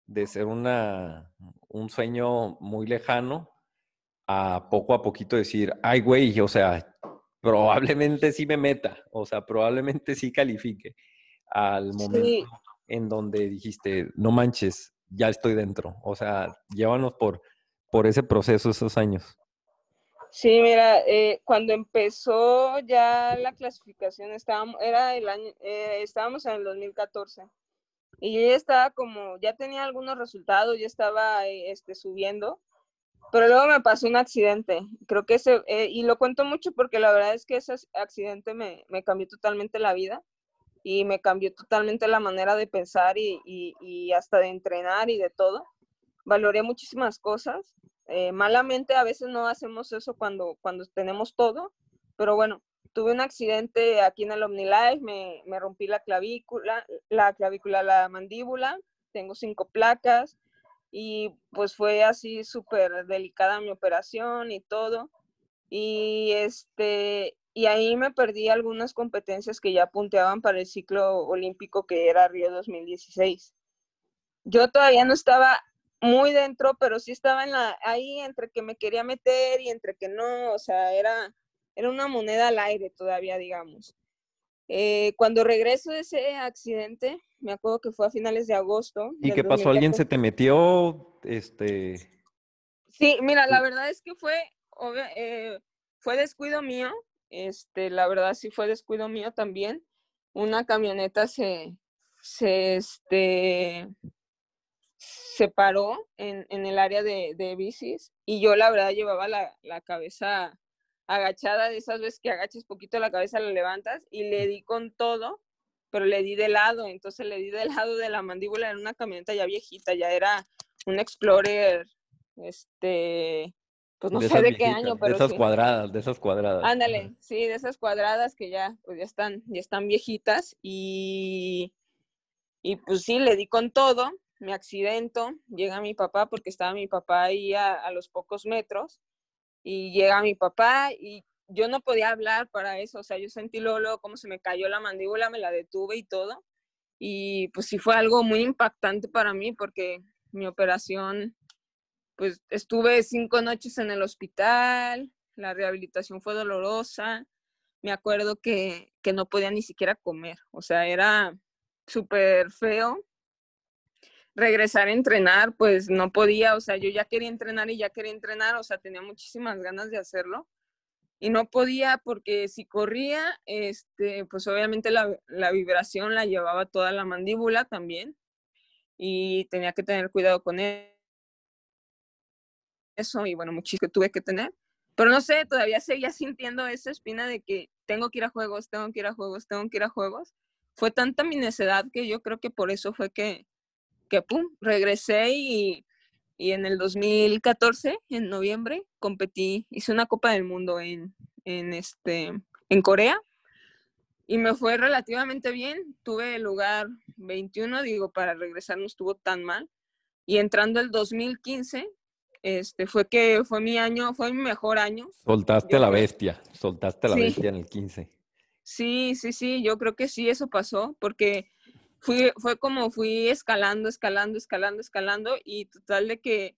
de ser una, un sueño muy lejano a poco a poquito decir, ay, güey, o sea, probablemente sí me meta, o sea, probablemente sí califique al momento Sí, en donde dijiste, no manches, ya estoy dentro. O sea, llévanos por, por ese proceso, esos años. Sí, mira, eh, cuando empezó ya la clasificación, estábamos, era el año, eh, estábamos en el 2014 y ya estaba como, ya tenía algunos resultados, ya estaba eh, este, subiendo, pero luego me pasó un accidente. Creo que ese, eh, y lo cuento mucho porque la verdad es que ese accidente me, me cambió totalmente la vida y me cambió totalmente la manera de pensar y, y, y hasta de entrenar y de todo. Valoré muchísimas cosas. Eh, malamente a veces no hacemos eso cuando, cuando tenemos todo, pero bueno, tuve un accidente aquí en el OmniLife, me, me rompí la clavícula, la clavícula, la mandíbula, tengo cinco placas y pues fue así súper delicada mi operación y todo. Y este, y ahí me perdí algunas competencias que ya punteaban para el ciclo olímpico que era Río 2016. Yo todavía no estaba muy dentro, pero sí estaba en la, ahí entre que me quería meter y entre que no, o sea, era, era una moneda al aire todavía, digamos. Eh, cuando regreso de ese accidente, me acuerdo que fue a finales de agosto. ¿Y qué pasó? ¿Alguien se 2014. te metió? Este, Sí, mira, la verdad es que fue, eh, fue descuido mío, este, la verdad sí fue descuido mío también. Una camioneta se, se, este, se paró en, en el área de, de bicis y yo la verdad llevaba la, la cabeza agachada, de esas veces que agachas poquito la cabeza, la levantas y le di con todo, pero le di de lado, entonces le di del lado de la mandíbula en una camioneta ya viejita, ya era un Explorer, este, pues no de sé esas de qué año, de pero esas sí. cuadradas, de esas cuadradas. Ándale, sí, de esas cuadradas que ya, pues ya están, ya están viejitas y, y pues sí, le di con todo, me accidento, llega mi papá porque estaba mi papá ahí a, a los pocos metros y llega mi papá y yo no podía hablar para eso, o sea, yo sentí luego, cómo se me cayó la mandíbula, me la detuve y todo y pues sí fue algo muy impactante para mí porque mi operación, pues estuve cinco noches en el hospital, la rehabilitación fue dolorosa, me acuerdo que, que no podía ni siquiera comer, o sea, era súper feo. Regresar a entrenar, pues no podía, o sea, yo ya quería entrenar y ya quería entrenar, o sea, tenía muchísimas ganas de hacerlo y no podía porque si corría, este, pues obviamente la, la vibración la llevaba toda la mandíbula también y tenía que tener cuidado con e-, eso y bueno, muchísimo tuve que tener. Pero no sé, todavía seguía sintiendo esa espina de que tengo que ir a juegos, tengo que ir a juegos, tengo que ir a juegos. Fue tanta mi necedad que yo creo que por eso fue que, que pum, regresé y, y en el 2014, en noviembre, competí, hice una Copa del Mundo en, en, este, en Corea y me fue relativamente bien. Tuve el lugar 21, digo, para regresar no estuvo tan mal. Y entrando el 2015, este, fue que fue mi año, fue mi mejor año. Soltaste Yo la creo- bestia, soltaste la Sí. bestia en el 15. Sí, sí, sí, yo creo que sí, eso pasó, porque fui, fue como fui escalando, escalando, escalando, escalando, y total de que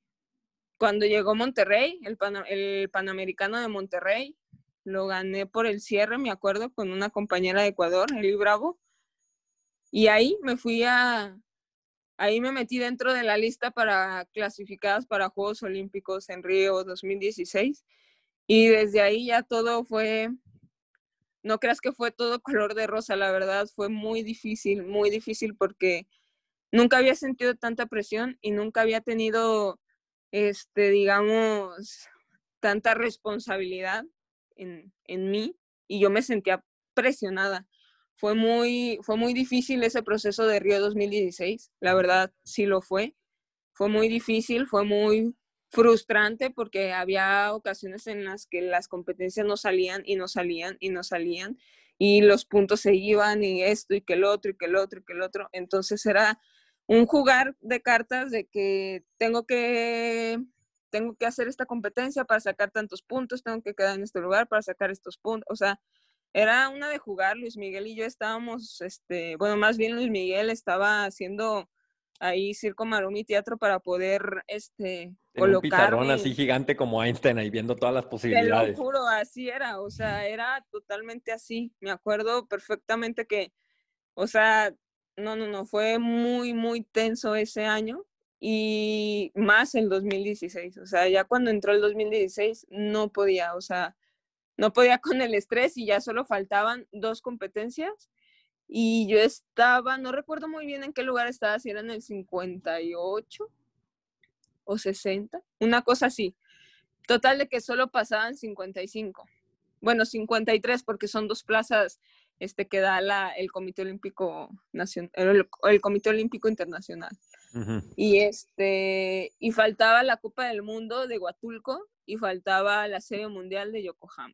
cuando llegó Monterrey, el, Pana- el Panamericano de Monterrey, lo gané por el cierre, me acuerdo, con una compañera de Ecuador, Eli Bravo, Y ahí me fui a, ahí me metí dentro de la lista para clasificadas para Juegos Olímpicos en Río 2016. Y desde ahí ya todo fue, no creas que fue todo color de rosa, la verdad fue muy difícil, muy difícil porque nunca había sentido tanta presión y nunca había tenido, este, digamos, tanta responsabilidad en, en mí y yo me sentía presionada. Fue muy, fue muy difícil ese proceso de Río 2016, la verdad sí lo fue. Fue muy difícil, fue muy frustrante porque había ocasiones en las que las competencias no salían y no salían y no salían y los puntos se iban y esto y que el otro y que el otro y que el otro. Entonces era un jugar de cartas de que tengo que tengo que hacer esta competencia para sacar tantos puntos, tengo que quedar en este lugar para sacar estos puntos, o sea, era una de jugar, Luis Miguel y yo estábamos, este, bueno, más bien Luis Miguel estaba haciendo ahí circo, maroma y teatro para poder, este, colocar. Un pizarrón así gigante como Einstein ahí viendo todas las posibilidades. Te lo juro, así era, o sea, era totalmente así. Me acuerdo perfectamente que, o sea, no, no, no, fue muy, muy tenso ese año y más el 2016, o sea, ya cuando entró el 2016 no podía, o sea, no podía con el estrés y ya solo faltaban dos competencias y yo estaba, no recuerdo muy bien en qué lugar estaba, si era en el 58 o 60, una cosa así. Total de que solo pasaban 55. Bueno, 53 porque son dos plazas este, que da la, el Comité Olímpico Nacional, el, Comité Olímpico Internacional. Y este, y faltaba la Copa del Mundo de Huatulco y faltaba la Serie Mundial de Yokohama.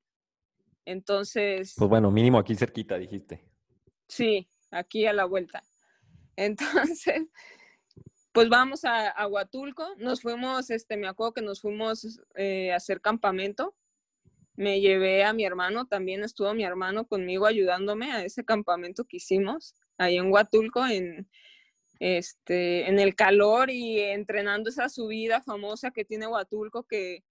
Entonces. Pues bueno, mínimo aquí cerquita, dijiste. Sí, aquí a la vuelta. Entonces, pues vamos a, Huatulco. Nos fuimos, este, me acuerdo que nos fuimos eh, a hacer campamento. Me llevé a mi hermano, también estuvo mi hermano conmigo ayudándome a ese campamento que hicimos ahí en Huatulco, en, este, en el calor y entrenando esa subida famosa que tiene Huatulco, que,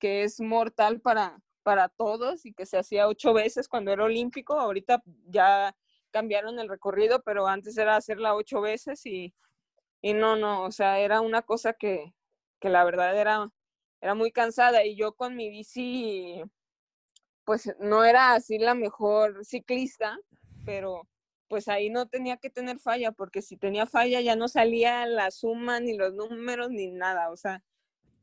que es mortal para, para todos y que se hacía ocho veces cuando era olímpico. Ahorita ya cambiaron el recorrido, pero antes era hacerla ocho veces y, y no, no, o sea, era una cosa que, que la verdad era, era muy cansada y yo con mi bici, pues no era así la mejor ciclista, pero pues ahí no tenía que tener falla, porque si tenía falla ya no salía la suma, ni los números, ni nada, o sea,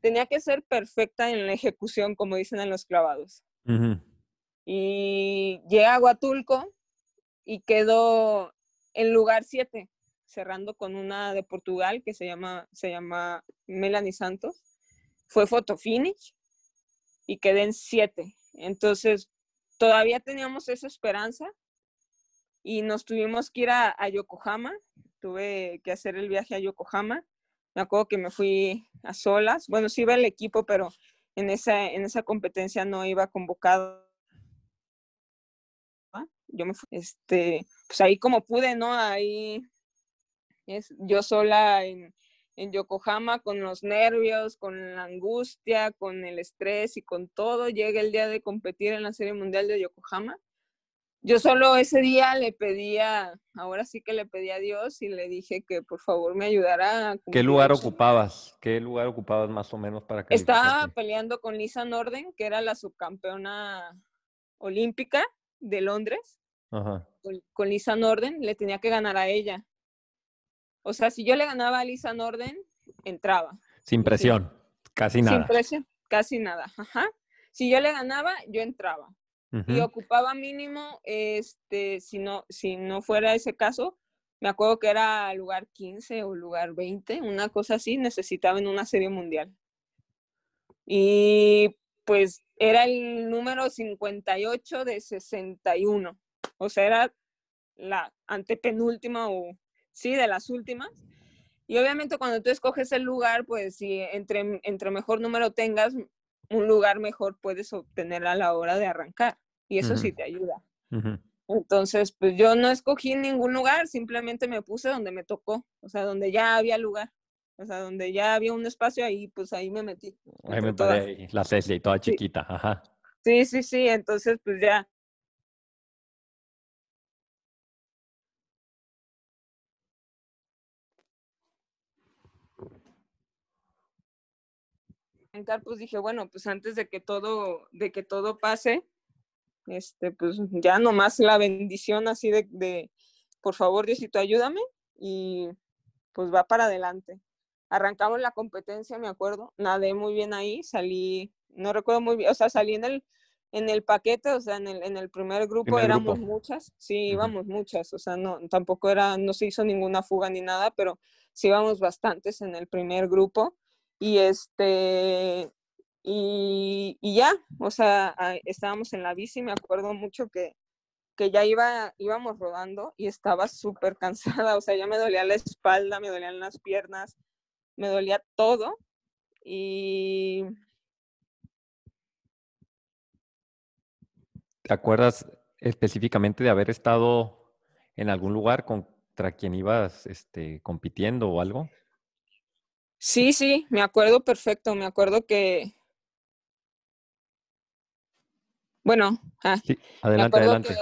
tenía que ser perfecta en la ejecución, como dicen en los clavados. Y llega a Huatulco y quedó en lugar 7, cerrando con una de Portugal que se llama, se llama Melanie Santos. Fue fotofinish y quedé en 7. Entonces, todavía teníamos esa esperanza y nos tuvimos que ir a, a Yokohama. Tuve que hacer el viaje a Yokohama me acuerdo que me fui a solas. Bueno, sí iba el equipo, pero en esa, en esa competencia no iba convocado. Yo me fui, este, pues ahí como pude, ¿no? Ahí es, yo sola en, en Yokohama con los nervios, con la angustia, con el estrés y con todo. Llega el día de competir en la Serie Mundial de Yokohama yo solo ese día le pedía, ahora sí que le pedí a Dios y le dije que por favor me ayudara. A ¿Qué lugar ocupabas? ¿Qué lugar ocupabas más o menos para que Estaba peleando con Lisa Norden, que era la subcampeona olímpica de Londres. Ajá. Con, Lisa Norden, le tenía que ganar a ella. O sea, si yo le ganaba a Lisa Norden, entraba. Sin presión, casi nada. Sin presión, casi nada. Ajá. Si yo le ganaba, yo entraba y ocupaba mínimo, este, si no, si no fuera ese caso, me acuerdo que era lugar 15 o lugar 20, una cosa así, necesitaba en una serie mundial. Y pues era el número 58 de 61, o sea, era la antepenúltima o sí, de las últimas. Y obviamente cuando tú escoges el lugar, pues si entre, entre mejor número tengas, un lugar mejor puedes obtener a la hora de arrancar. Y eso sí te ayuda. Entonces, pues yo no escogí ningún lugar, simplemente me puse donde me tocó, o sea, donde ya había lugar. O sea, donde ya había un espacio ahí, pues ahí me metí. Ahí me paré la Ceci, toda chiquita, ajá. Sí, sí, sí, entonces pues ya pues dije, bueno, pues antes de que todo, de que todo pase, este, pues ya nomás la bendición así de, de por favor, Diosito, ayúdame y pues va para adelante. Arrancamos la competencia, me acuerdo, nadé muy bien ahí, salí, no recuerdo muy bien, o sea, salí en el, en el paquete, o sea, en el, en el primer grupo éramos grupo. muchas, sí, íbamos muchas, o sea, no, tampoco era, no se hizo ninguna fuga ni nada, pero sí íbamos bastantes en el primer grupo y este, y, y ya, o sea, estábamos en la bici, me acuerdo mucho que, que ya iba, íbamos rodando y estaba súper cansada, o sea, ya me dolía la espalda, me dolían las piernas, me dolía todo y ¿Te acuerdas específicamente de haber estado en algún lugar contra quien ibas este, compitiendo o algo? Sí, sí, me acuerdo perfecto, me acuerdo que... Bueno, ah, adelante, adelante.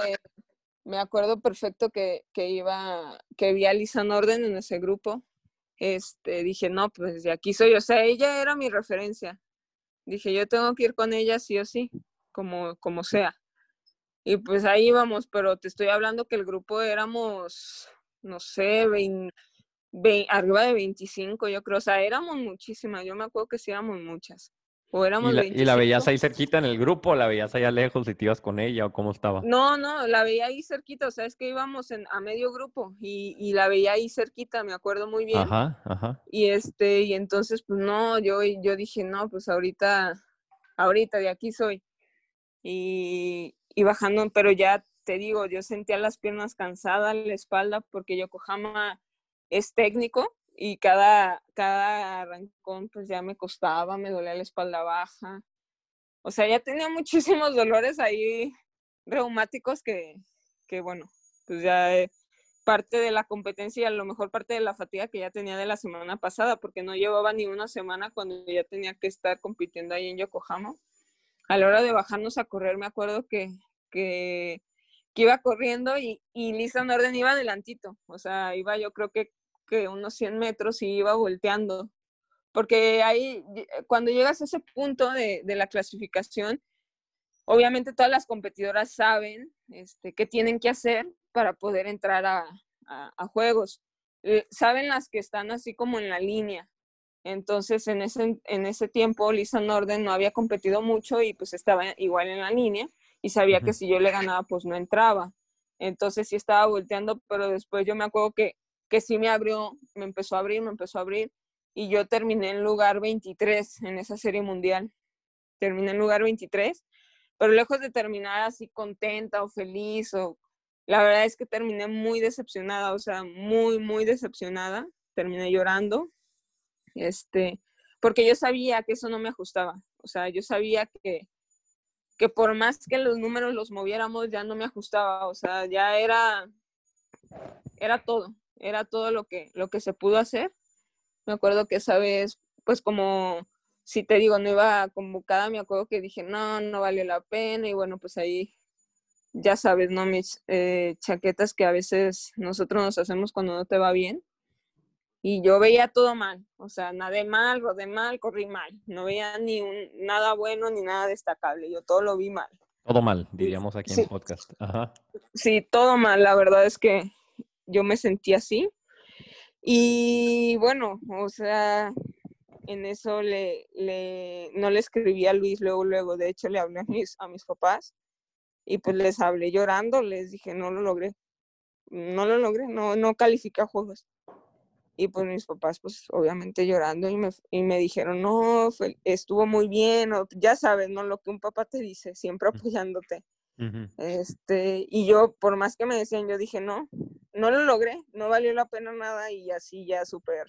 Me acuerdo perfecto que, que iba, que vi a Lisa Norden en ese grupo. Este, dije, no, pues de aquí soy, o sea, ella era mi referencia. Dije, yo tengo que ir con ella sí o sí, como, como sea. Y pues ahí íbamos, pero te estoy hablando que el grupo éramos, no sé, 20, arriba de 25, yo creo, o sea, éramos muchísimas, yo me acuerdo que sí éramos muchas. O éramos ¿Y, la, ¿Y, la, veías ahí cerquita en el grupo o la veías allá lejos y te ibas con ella o cómo estaba? No, no, la veía ahí cerquita, o sea, es que íbamos en, a medio grupo y, la veía ahí cerquita, me acuerdo muy bien. Ajá, ajá. Y este, y entonces, pues no, yo, yo dije, no, pues ahorita, ahorita de aquí soy. Y, y bajando, pero ya te digo, yo sentía las piernas cansadas, la espalda, porque Yokohama es técnico y cada, cada arrancón pues ya me costaba, me dolía la espalda baja. O sea, ya tenía muchísimos dolores ahí reumáticos que, que bueno, pues ya eh, parte de la competencia y a lo mejor parte de la fatiga que ya tenía de la semana pasada, porque no llevaba ni una semana cuando ya tenía que estar compitiendo ahí en Yokohama. A la hora de bajarnos a correr, me acuerdo que, que, que iba corriendo y, y Lisa Norden iba adelantito, o sea, iba yo creo que, que unos 100 metros y iba volteando, porque ahí, ll- cuando llegas a ese punto de, de la clasificación, obviamente todas las competidoras saben este, qué tienen que hacer para poder entrar a, a- a juegos. Eh, saben las que están así como en la línea. Entonces, en ese, en ese tiempo, Lisa Norden no había competido mucho y pues estaba igual en la línea y sabía que si yo le ganaba, pues no entraba. Entonces sí estaba volteando, pero después yo me acuerdo que, que sí me abrió, me empezó a abrir, me empezó a abrir y yo terminé en lugar 23 en esa serie mundial. Terminé en lugar 23, pero lejos de terminar así contenta o feliz o la verdad es que terminé muy decepcionada, o sea, muy muy decepcionada. Terminé llorando. Este, porque yo sabía que eso no me ajustaba. O sea, yo sabía que que por más que los números los moviéramos ya no me ajustaba, o sea, ya era era todo, era todo lo que lo que se pudo hacer. Me acuerdo que esa vez pues como si te digo, no iba convocada, me acuerdo que dije, no, no valió la pena y bueno, pues ahí ya sabes, ¿no? Mis eh, chaquetas que a veces nosotros nos hacemos cuando no te va bien. Y yo veía todo mal, o sea, nadé mal, rodé mal, corrí mal. No veía ni un, nada bueno ni nada destacable, yo todo lo vi mal. Todo mal, diríamos aquí Sí. en podcast. Ajá. Sí, todo mal, la verdad es que yo me sentí así. Y bueno, o sea, en eso le, le, no le escribí a Luis luego, luego, de hecho le hablé a mis, a mis papás y pues les hablé llorando, les dije, no lo logré, no lo logré, no, no califiqué a juegos. Y pues mis papás, pues obviamente llorando y me, y me dijeron, no, fue- estuvo muy bien, o ya sabes, ¿no? Lo que un papá te dice, siempre apoyándote. Este, y yo, por más que me decían, yo dije, no, no lo logré, no valió la pena nada y así ya súper,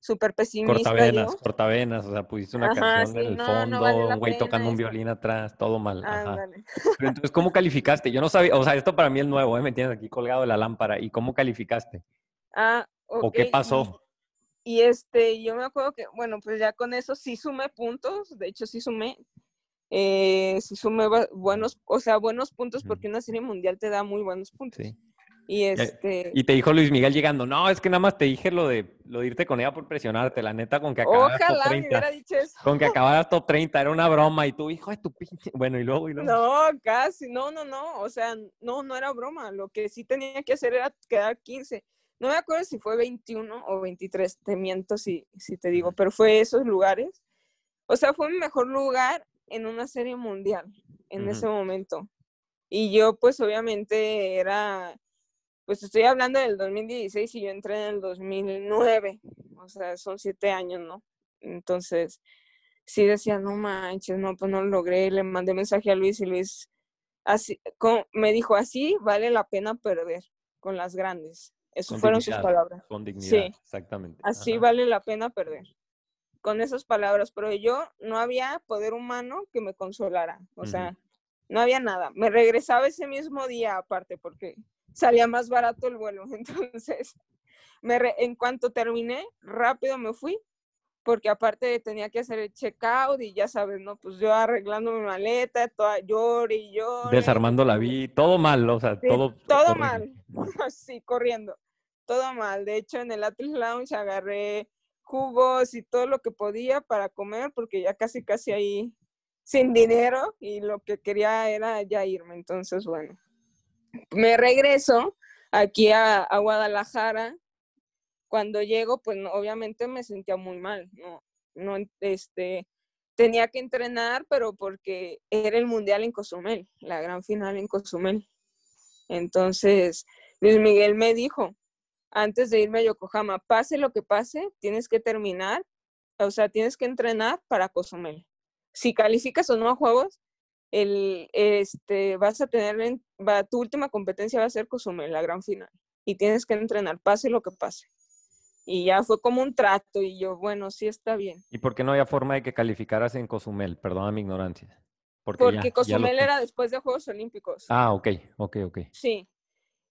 súper pesimista Cortavenas, yo. cortavenas, o sea, pusiste una Ajá, canción sí, en el no, fondo, no güey tocando un violín atrás, todo mal. Ajá. Ándale. Pero entonces, ¿cómo calificaste? Yo no sabía, o sea, esto para mí es nuevo, ¿eh? Me tienes aquí colgado de la lámpara. ¿Y cómo calificaste? Ah, ¿O ok, qué pasó? Y, este, yo me acuerdo que, bueno, pues ya con eso sí sumé puntos, de hecho sí sumé, eh, sí sumé buenos, o sea, buenos puntos porque una serie mundial te da muy buenos puntos. Sí. Y este. Y te dijo Luis Miguel llegando, no, es que nada más te dije lo de, lo de irte con ella por presionarte, la neta, con que acabaras top Ojalá me 30. hubiera dicho eso. Con que acabaras top 30, era una broma. Y tú, hijo de tu pinche. Bueno, y luego, y luego. No, casi, no, no, no, o sea, no, no era broma, lo que sí tenía que hacer era quedar 15. No me acuerdo si fue 21 o 23, te miento si, si te digo, pero fue esos lugares. O sea, fue mi mejor lugar en una serie mundial en ese momento. Y yo, pues, obviamente era, pues, estoy hablando del 2016 y yo entré en el 2009, o sea, son siete años, ¿no? Entonces, sí decía, no manches, no, pues no lo logré. Le mandé mensaje a Luis y Luis así, con- me dijo, así vale la pena perder con las grandes. Esas fueron sus palabras. Con dignidad, Sí. exactamente. Así Ajá. vale la pena perder. Con esas palabras, pero yo no había poder humano que me consolara. O sea, no había nada. Me regresaba ese mismo día aparte porque salía más barato el vuelo. Entonces, me re- en cuanto terminé, rápido me fui porque aparte tenía que hacer el checkout y ya sabes, ¿no? Pues yo arreglando mi maleta, toda llore y llore. Desarmando la vi, todo mal, o sea, Sí, todo. todo mal. Sí, corriendo. Todo mal. De hecho, en el Atlas Lounge agarré jugos y todo lo que podía para comer porque ya casi, casi ahí sin dinero y lo que quería era ya irme. Entonces, bueno, me regreso aquí a, Guadalajara. Cuando llego, pues obviamente me sentía muy mal. No, no, este, tenía que entrenar, pero porque era el mundial en Cozumel, la gran final en Cozumel. Entonces, Luis Miguel me dijo, antes de irme a Yokohama, pase lo que pase, tienes que terminar, o sea, tienes que entrenar para Cozumel. Si calificas o no a juegos, el, este, vas a tener, en- va, tu última competencia va a ser Cozumel, la gran final, y tienes que entrenar, pase lo que pase. Y ya fue como un trato, y yo, bueno, sí está bien. ¿Y por qué no había forma de que calificaras en Cozumel? Perdona mi ignorancia. Porque, ya- Porque ya lo Cozumel era después de Juegos Olímpicos. Ah, ok, ok, ok. Sí.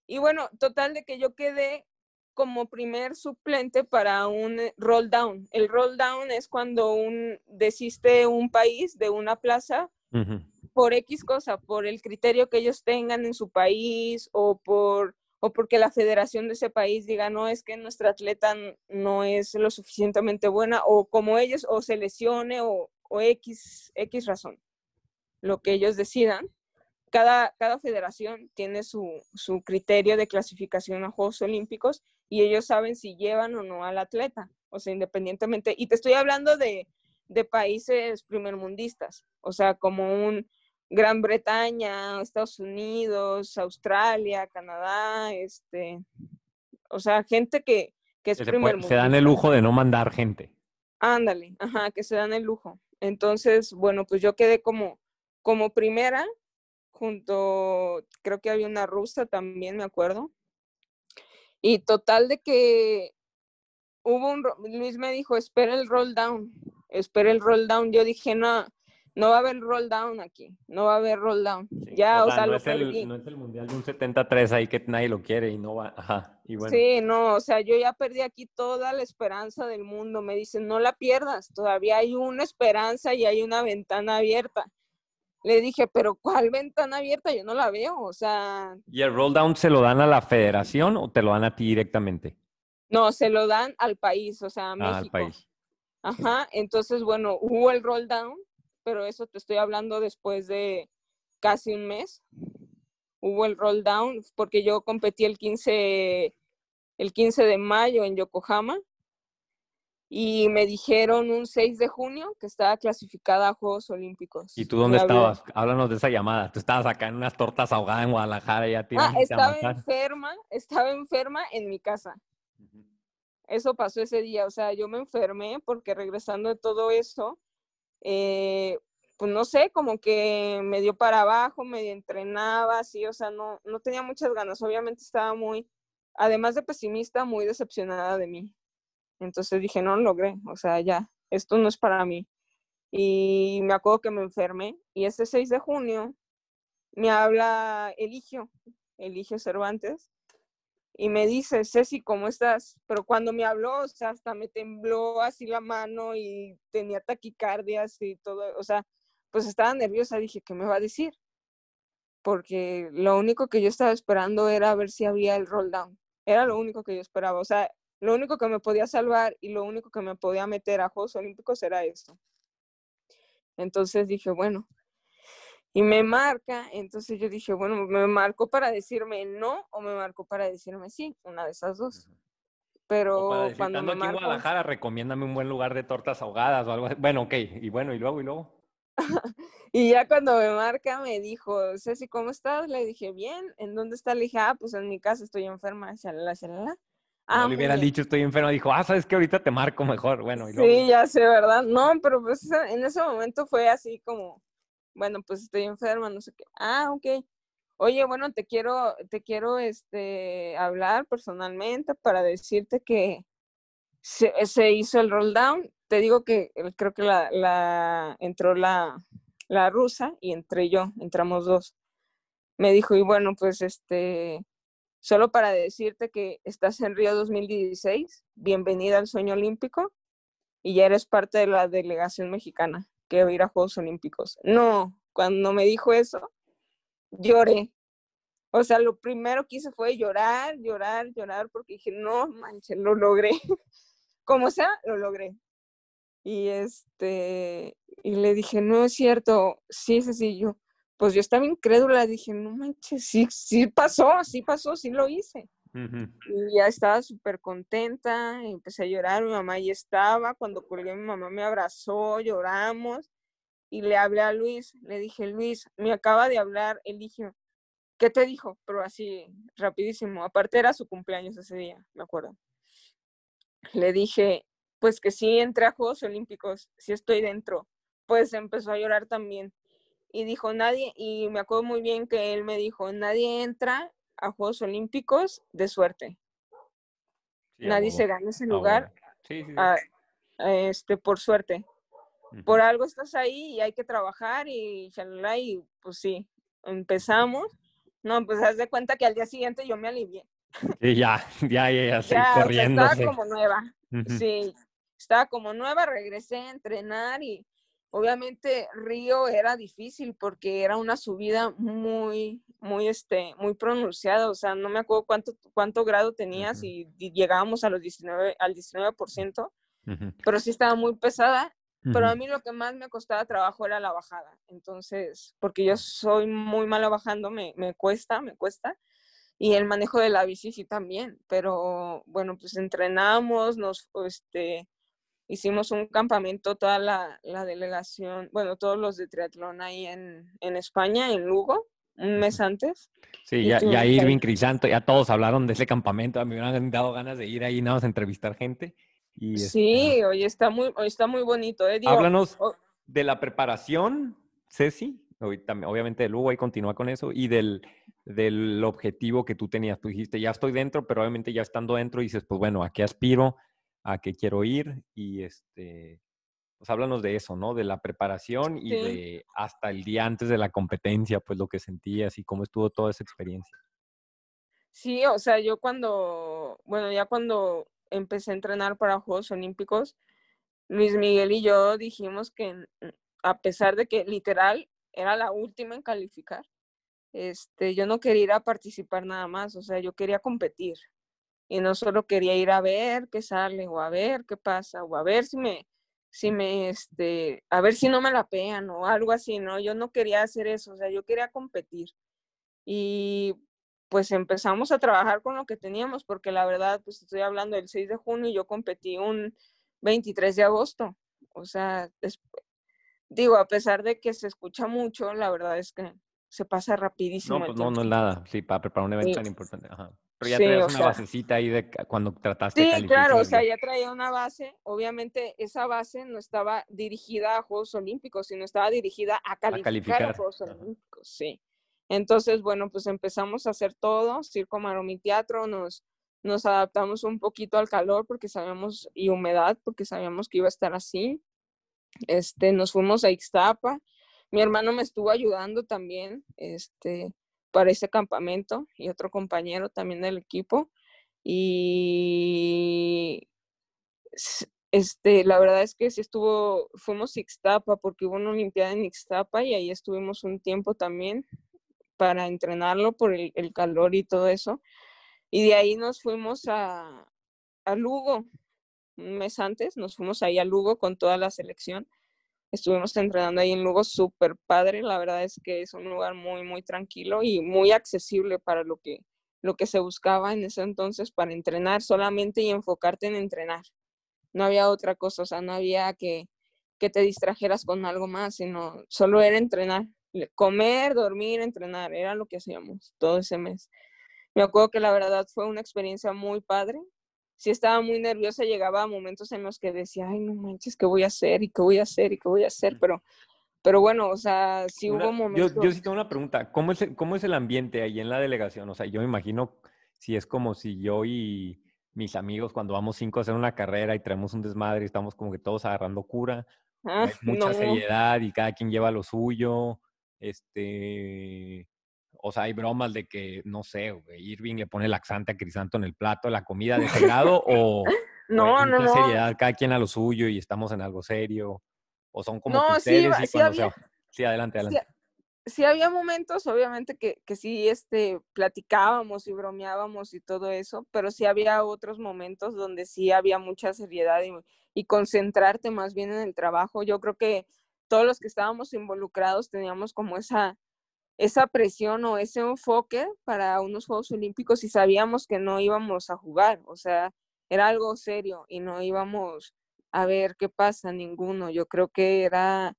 Y bueno, total de que yo quedé como primer suplente para un eh, roll down. El roll down es cuando un desiste un país de una plaza Ujú. Por X cosa, por el criterio que ellos tengan en su país o por o porque la federación de ese país diga, no, es que nuestra atleta no es lo suficientemente buena, o como ellos, o se lesione, o, o X, X razón, lo que ellos decidan. Cada, cada federación tiene su, su criterio de clasificación a Juegos Olímpicos y ellos saben si llevan o no al atleta, o sea, independientemente. Y te estoy hablando de, de países primermundistas, o sea, como un Gran Bretaña, Estados Unidos, Australia, Canadá, este, o sea, gente que, que es se, puede- se dan el lujo de no mandar gente. Ándale, ajá, que se dan el lujo. Entonces, bueno, pues yo quedé como, como primera, junto, creo que había una rusa también, me acuerdo. Y total de que hubo un, Luis me dijo, espera el roll down, espera el roll down. Yo dije, no, no va a haber roll down aquí, no va a haber roll down. ya, o sea, no, lo es el, no es el mundial de un 73 ahí que nadie lo quiere y no va. Ajá. Y bueno, Sí, no, o sea, yo ya perdí aquí toda la esperanza del mundo. Me dicen, no la pierdas, todavía hay una esperanza y hay una ventana abierta. Le dije, pero ¿cuál ventana abierta? Yo no la veo, o sea, ¿Y el roll down se lo dan a la federación o te lo dan a ti directamente? no, se lo dan al país, o sea, a Ah, México. al país. Ajá, entonces, bueno, hubo el roll down, pero eso te estoy hablando después de casi un mes. Hubo el roll down porque yo competí el 15, el 15 de mayo en Yokohama y me dijeron un 6 de junio que estaba clasificada a Juegos Olímpicos. ¿Y tú dónde Me estabas? Háblanos de esa llamada. Tú estabas acá en unas tortas ahogadas en Guadalajara y ya te Ah, a estaba enferma, estaba enferma en mi casa. Eso pasó ese día, o sea, yo me enfermé porque regresando de todo eso, eh, pues no sé, como que me dio para abajo, medio entrenaba, así, o sea, no, no tenía muchas ganas, obviamente estaba muy, además de pesimista, muy decepcionada de mí. Entonces dije, no lo logré, o sea, ya, esto no es para mí. Y me acuerdo que me enfermé y ese 6 de junio me habla Eligio, Eligio Cervantes, y me dice, Ceci, ¿cómo estás? Pero cuando me habló, o sea, hasta me tembló así la mano y tenía taquicardias y todo, o sea, pues estaba nerviosa, dije, ¿qué me va a decir? porque lo único que yo estaba esperando era ver si había el roll down. Era lo único que yo esperaba. O sea, lo único que me podía salvar y lo único que me podía meter a Juegos Olímpicos era esto. Entonces dije, bueno, y me marca, entonces yo dije, bueno, me marcó para decirme no o me marcó para decirme sí, una de esas dos. Pero cuando me aquí en Guadalajara, recomiéndame un buen lugar de tortas ahogadas o algo así. Bueno, ok, y bueno, y luego, y luego. y ya cuando me marca me dijo, Ceci, ¿cómo estás? Le dije, bien, ¿en dónde está? Le dije, ah, pues en mi casa estoy enferma, shalala, shalala. Ah, no le hubieran dicho estoy enfermo, dijo, ah, sabes que ahorita te marco mejor. Bueno, y luego... Sí, ya sé, ¿verdad? No, pero pues en ese momento fue así como, bueno, pues estoy enferma, no sé qué. Ah, ok. Oye, bueno, te quiero, te quiero este, hablar personalmente para decirte que se, hizo el roll down. Te digo que creo que la, la entró la, la rusa y entré yo, entramos dos. Me dijo, y bueno, pues este, solo para decirte que estás en Río 2016, bienvenida al sueño olímpico y ya eres parte de la delegación mexicana que ir a Juegos Olímpicos. No, cuando me dijo eso, lloré. O sea, lo primero que hice fue llorar, llorar, llorar, porque dije, no manches, lo logré. Como sea, lo logré. Y este, y le dije, no es cierto, sí es así. Yo, pues yo estaba incrédula, dije, no manches, sí, sí pasó, sí pasó, sí lo hice. Y ya estaba súper contenta, empecé a llorar, mi mamá ya estaba, cuando colgué mi mamá me abrazó, lloramos y le hablé a Luis, le dije, Luis, me acaba de hablar, él dijo, ¿qué te dijo? Pero así, rapidísimo, aparte era su cumpleaños ese día, me acuerdo. Le dije, pues que sí entré a Juegos Olímpicos, sí estoy dentro. Pues empezó a llorar también. Y dijo, nadie, y me acuerdo muy bien que él me dijo, nadie entra a Juegos Olímpicos de suerte. Nadie se gana ese lugar este, por suerte. Por algo estás ahí y hay que trabajar y y pues sí, empezamos. No, pues haz de cuenta que al día siguiente yo me alivié. Sí, ya, ya, ya, ya, corriendo. estaba como nueva. Sí, estaba como nueva, regresé a entrenar y Obviamente Río era difícil porque era una subida muy, muy, este, muy pronunciada, o sea, no me acuerdo cuánto, cuánto grado tenías y, llegábamos a los 19, al 19%, pero sí estaba muy pesada, pero a mí lo que más me costaba trabajo era la bajada, entonces, porque yo soy muy mala bajando, me, me cuesta, me cuesta, y el manejo de la bici sí también, pero bueno, pues entrenamos, nos, este, hicimos un campamento, toda la, delegación, bueno, todos los de triatlón ahí en, España, en Lugo, un mes antes. Sí, ya, ya Irving Crisanto, ya todos hablaron de ese campamento, a mí me han dado ganas de ir ahí nada más a entrevistar gente. Y sí, hoy está muy, hoy está muy bonito. Eh, Háblanos de la preparación, Ceci, obviamente de Lugo, ahí continúa con eso, y del, del objetivo que tú tenías. Tú dijiste, ya estoy dentro, pero obviamente ya estando dentro dices, pues bueno, ¿a qué aspiro? A qué quiero ir y este, pues háblanos de eso, ¿no? De la preparación y de hasta el día antes de la competencia, pues lo que sentías y cómo estuvo toda esa experiencia. Sí, o sea, yo cuando, bueno, ya cuando empecé a entrenar para Juegos Olímpicos, Luis Miguel y yo dijimos que a pesar de que literal era la última en calificar, este, yo no quería ir a participar nada más, o sea, yo quería competir y no solo quería ir a ver qué sale o a ver qué pasa o a ver si me, si me, este, a ver si no me la pean o algo así, ¿no? Yo no quería hacer eso, o sea, yo quería competir. Y pues empezamos a trabajar con lo que teníamos, porque la verdad, pues estoy hablando del 6 de junio y yo competí un 23 de agosto. O sea, digo, a pesar de que se escucha mucho, la verdad es que se pasa rapidísimo. No, pues no, no es nada, sí, para preparar un evento tan importante. Ajá. Pero ya traías una basecita ahí de cuando trataste Sí, claro, o sea, ya traía una base. Obviamente esa base no estaba dirigida a Juegos Olímpicos, sino estaba dirigida a calificar a, Juegos Olímpicos, sí. Entonces, bueno, pues empezamos a hacer todo, circo, maroma teatro, nos, nos adaptamos un poquito al calor porque sabíamos, y humedad, porque sabíamos que iba a estar así. Este, nos fuimos a Ixtapa. Mi hermano me estuvo ayudando también, este, para ese campamento y otro compañero también del equipo. Y este, la verdad es que sí estuvo, fuimos a Ixtapa porque hubo una Olimpiada en Ixtapa y ahí estuvimos un tiempo también para entrenarlo por el, calor y todo eso. Y de ahí nos fuimos a, a Lugo, un mes antes, nos fuimos ahí a Lugo con toda la selección. Estuvimos entrenando ahí en Lugo, súper padre. La verdad es que es un lugar muy, muy tranquilo y muy accesible para lo que, lo que se buscaba en ese entonces para entrenar solamente y enfocarte en entrenar. No había otra cosa, o sea, no había que, que te distrajeras con algo más, sino solo era entrenar. Comer, dormir, entrenar, era lo que hacíamos todo ese mes. Me acuerdo que la verdad fue una experiencia muy padre sí estaba muy nerviosa, llegaba a momentos en los que decía, ay, no manches, ¿qué voy a hacer? ¿Y qué voy a hacer? ¿Y qué voy a hacer? Pero, pero bueno, o sea, sí hubo momentos... Yo, yo, sí tengo una pregunta, ¿Cómo es, ¿cómo es el ambiente ahí en la delegación? O sea, yo me imagino si es como si yo y mis amigos cuando vamos cinco a hacer una carrera y traemos un desmadre y estamos como que todos agarrando cura, ah, mucha seriedad y cada quien lleva lo suyo, este, o sea, hay bromas de que, no sé, Irving le pone laxante a Crisanto en el plato, la comida de ese lado, o, no, no, no. seriedad, cada quien a lo suyo y estamos en algo serio, o son como no, sí, y cuando sí, sí, adelante, adelante. Sí, había momentos, obviamente, que, que sí este, platicábamos y bromeábamos y todo eso, pero sí había otros momentos donde sí había mucha seriedad y, y concentrarte más bien en el trabajo. Yo creo que todos los que estábamos involucrados teníamos como esa esa presión o ese enfoque para unos Juegos Olímpicos y sabíamos que no íbamos a jugar, o sea, era algo serio y no íbamos a ver qué pasa ninguno. Yo creo que era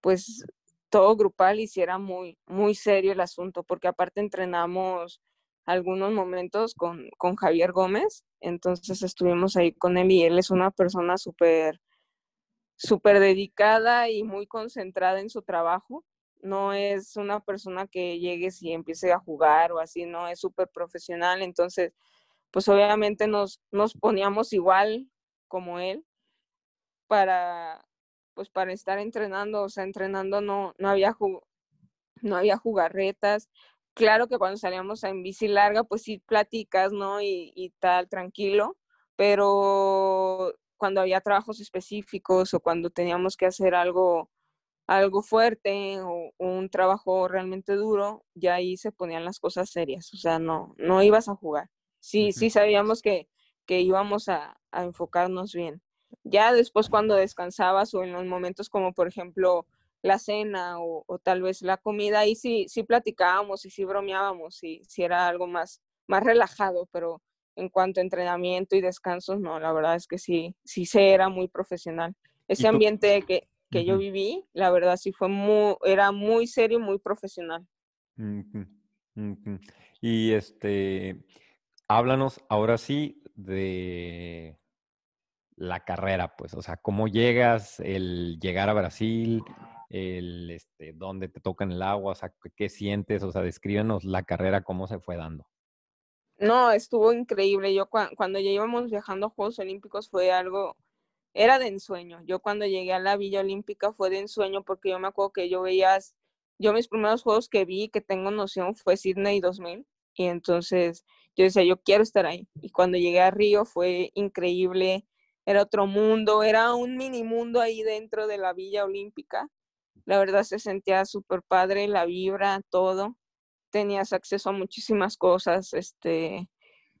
pues todo grupal y si era muy, muy serio el asunto, porque aparte entrenamos algunos momentos con, con Javier Gómez, entonces estuvimos ahí con él y él es una persona súper, súper dedicada y muy concentrada en su trabajo no es una persona que llegue y empiece a jugar o así, no, es súper profesional, entonces, pues obviamente nos, nos poníamos igual como él para, pues para estar entrenando, o sea, entrenando no, no había, no había jugarretas, claro que cuando salíamos en bici larga, pues sí platicas, ¿no? Y, y tal, tranquilo, pero cuando había trabajos específicos o cuando teníamos que hacer algo algo fuerte o, un trabajo realmente duro, ya ahí se ponían las cosas serias, o sea, no, no ibas a jugar. Sí, sí sabíamos que, que íbamos a, a, enfocarnos bien. Ya después cuando descansabas o en los momentos como por ejemplo la cena o, o tal vez la comida, ahí sí, sí platicábamos y sí bromeábamos, y sí era algo más, más relajado, pero en cuanto a entrenamiento y descansos, no, la verdad es que sí, sí se era muy profesional. Ese ambiente que, que yo viví, la verdad sí fue muy, era muy serio, muy profesional. Y este, háblanos ahora sí de la carrera, pues, o sea, cómo llegas, el llegar a Brasil, el, este, dónde te toca en el agua, o sea, qué sientes, o sea, descríbenos la carrera, cómo se fue dando. No, estuvo increíble. Yo cuando ya íbamos viajando a Juegos Olímpicos fue algo era de ensueño. Yo cuando llegué a la Villa Olímpica fue de ensueño porque yo me acuerdo que yo veía, yo mis primeros juegos que vi, que tengo noción, fue Sydney 2000. Y entonces yo decía, yo quiero estar ahí. Y cuando llegué a Río fue increíble, era otro mundo, era un mini mundo ahí dentro de la Villa Olímpica. La verdad se sentía súper padre, la vibra, todo. Tenías acceso a muchísimas cosas. Este,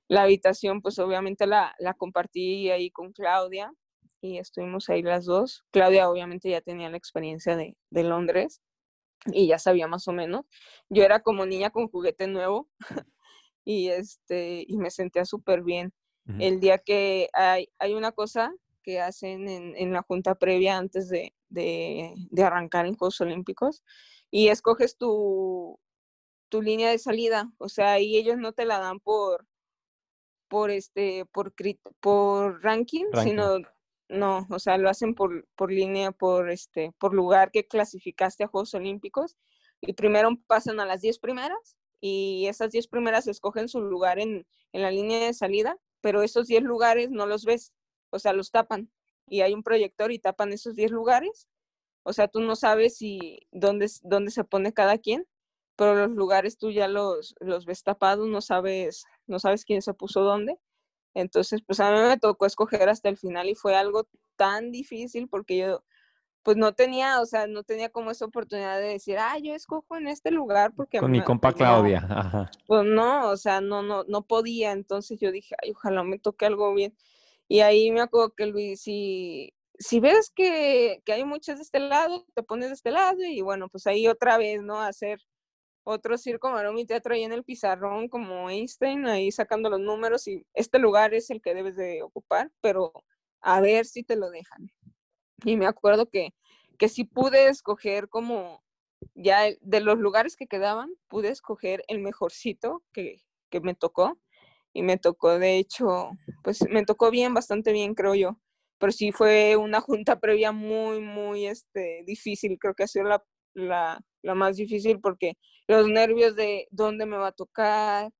la habitación, pues obviamente la, la compartí ahí con Claudia y estuvimos ahí las dos. Claudia obviamente ya tenía la experiencia de, de Londres y ya sabía más o menos. Yo era como niña con juguete nuevo y, este, y me sentía súper bien. El día que hay, hay una cosa que hacen en, en la junta previa antes de, de, de, arrancar en Juegos Olímpicos y escoges tu, tu línea de salida. O sea, ahí ellos no te la dan por por este por por ranking, ranking. sino no, o sea, lo hacen por, por línea, por este, por lugar que clasificaste a Juegos Olímpicos. Y primero pasan a las 10 primeras y esas 10 primeras escogen su lugar en, en la línea de salida, pero esos 10 lugares no los ves, o sea, los tapan. Y hay un proyector y tapan esos 10 lugares. O sea, tú no sabes si dónde, dónde se pone cada quien, pero los lugares tú ya los, los ves tapados, no sabes, no sabes quién se puso dónde. Entonces, pues a mí me tocó escoger hasta el final y fue algo tan difícil porque yo, pues no tenía, o sea, no tenía como esa oportunidad de decir, ah, yo escojo en este lugar porque... Con mi compa. Claudia. Ajá. Pues no, o sea, no, no, no podía. Entonces yo dije, ay, ojalá me toque algo bien. Y ahí me acuerdo que Luis, si, si ves que, que hay muchas de este lado, te pones de este lado y bueno, pues ahí otra vez, ¿no? Hacer otro circo, maroma y teatro ahí en el pizarrón como Einstein, ahí sacando los números y este lugar es el que debes de ocupar, pero a ver si te lo dejan. Y me acuerdo que, que sí pude escoger como ya de los lugares que quedaban, pude escoger el mejorcito que, que me tocó. Y me tocó, de hecho, pues me tocó bien, bastante bien, creo yo. Pero sí fue una junta previa muy, muy este, difícil. Creo que ha sido la, la más difícil porque los nervios de dónde me va a tocar,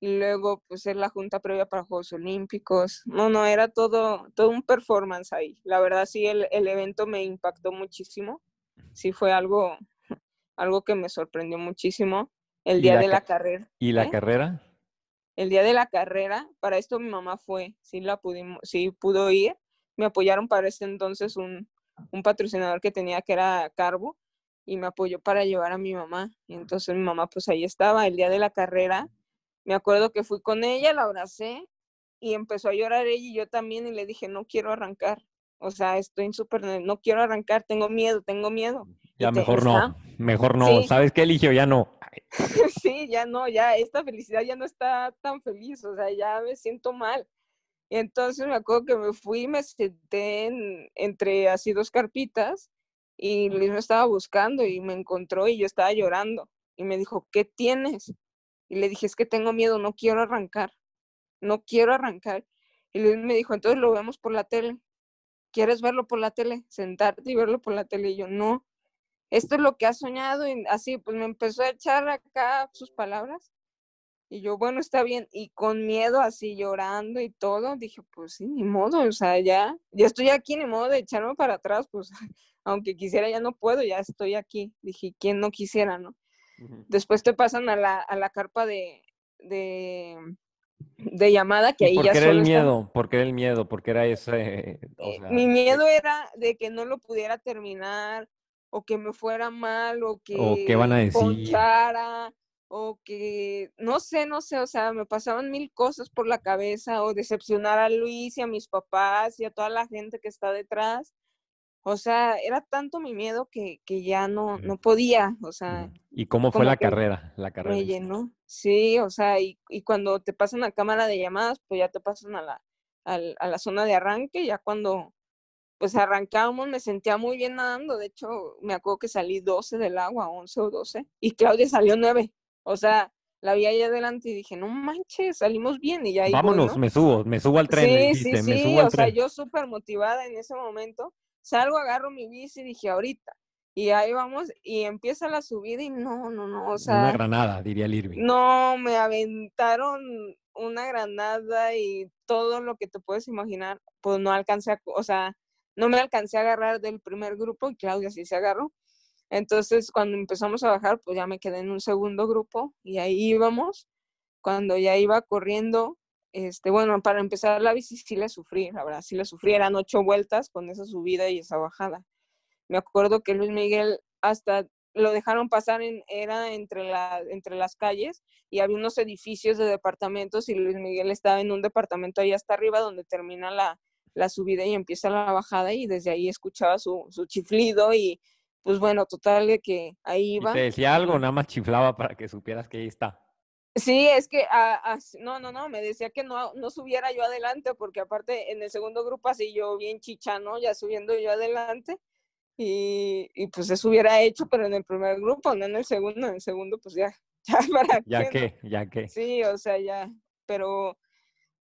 y luego pues es la junta previa para Juegos Olímpicos. No, no, era todo, todo un performance ahí. La verdad sí, el, el evento me impactó muchísimo. Sí fue algo, algo que me sorprendió muchísimo. El ¿Y día la de la ca- carrera. ¿Y la ¿eh? carrera? El día de la carrera, para esto mi mamá fue, sí la pudimos, sí pudo ir. Me apoyaron para ese entonces un, un patrocinador que tenía que era Carbo y me apoyó para llevar a mi mamá. Y entonces mi mamá pues ahí estaba el día de la carrera. Me acuerdo que fui con ella, la abracé y empezó a llorar ella y yo también y le dije, no quiero arrancar. O sea, estoy súper, no quiero arrancar, tengo miedo, tengo miedo. Ya te- mejor está- no. Mejor no. Sí. ¿Sabes qué eligió? Ya no. Sí, ya no, ya esta felicidad ya no está tan feliz, o sea, ya me siento mal. Y entonces me acuerdo que me fui y me senté en- entre así dos carpitas y Luis me estaba buscando y me encontró y yo estaba llorando y me dijo, ¿qué tienes? Y le dije, es que tengo miedo, no quiero arrancar, no quiero arrancar. Y Luis me dijo, entonces lo vemos por la tele. ¿Quieres verlo por la tele? Sentarte y verlo por la tele. Y yo, no, esto es lo que has soñado. Y así, pues me empezó a echar acá sus palabras. Y yo, bueno, está bien. Y con miedo, así llorando y todo, dije, pues sí, ni modo, o sea, ya, ya estoy aquí, ni modo de echarme para atrás, pues aunque quisiera, ya no puedo, ya estoy aquí. Dije, ¿quién no quisiera, no? Después te pasan a la, a la carpa de, de, de llamada, que ¿Y ahí por ya era el solo miedo? ¿Por qué era el miedo? Porque era ese. o eh, sea, mi miedo era de que no lo pudiera terminar o que me fuera mal o que qué van a decir. o que no sé, no sé, o sea, me pasaban mil cosas por la cabeza o decepcionar a Luis y a mis papás y a toda la gente que está detrás. O sea, era tanto mi miedo que, que ya no, no podía, o sea. ¿Y cómo fue la carrera? La carrera. me en sí. llenó. Sí, o sea, y, y cuando te pasan a cámara de llamadas, pues ya te pasan a la, al- a la zona de arranque, ya cuando pues arrancamos me sentía muy bien nadando, de hecho me acuerdo que salí 12 del agua, 11 o 12, y Claudia salió 9, o sea, la vi ahí adelante y dije, no manches, salimos bien y ya voy, Vámonos, ¿no? me subo, me subo al tren. Sí, sí, dijiste, me sí, subo al o sea, yo súper motivada en ese momento, salgo, agarro mi bici y dije, ahorita, y ahí vamos, y empieza la subida y no, no, no, o Una sea, granada, diría el Irving. no, me aventaron una granada y todo lo que te puedes imaginar, pues no alcancé a, o sea, no me alcancé a agarrar del primer grupo y Claudia sí se agarró. Entonces, cuando empezamos a bajar, pues ya me quedé en un segundo grupo y ahí íbamos. Cuando ya iba corriendo, este, bueno, para empezar la bici sí la sufrí, la verdad, sí la sufrí, eran ocho vueltas con esa subida y esa bajada. Me acuerdo que Luis Miguel hasta lo dejaron pasar, en, era entre, la, entre las calles y había unos edificios de departamentos y Luis Miguel estaba en un departamento ahí hasta arriba donde termina la, la subida y empieza la bajada y desde ahí escuchaba su, su chiflido y pues bueno, total de que ahí ¿Y iba. te decía algo? Nada más chiflaba para que supieras que ahí está. Sí, es que, ah, no, no, no, me decía que no, no subiera yo adelante, porque aparte en el segundo grupo así yo bien chicha, ¿no? Ya subiendo yo adelante, y, y pues eso hubiera hecho, pero en el primer grupo, no en el segundo, en el segundo pues ya, ya para Ya qué, ya que. Sí, o sea, ya, pero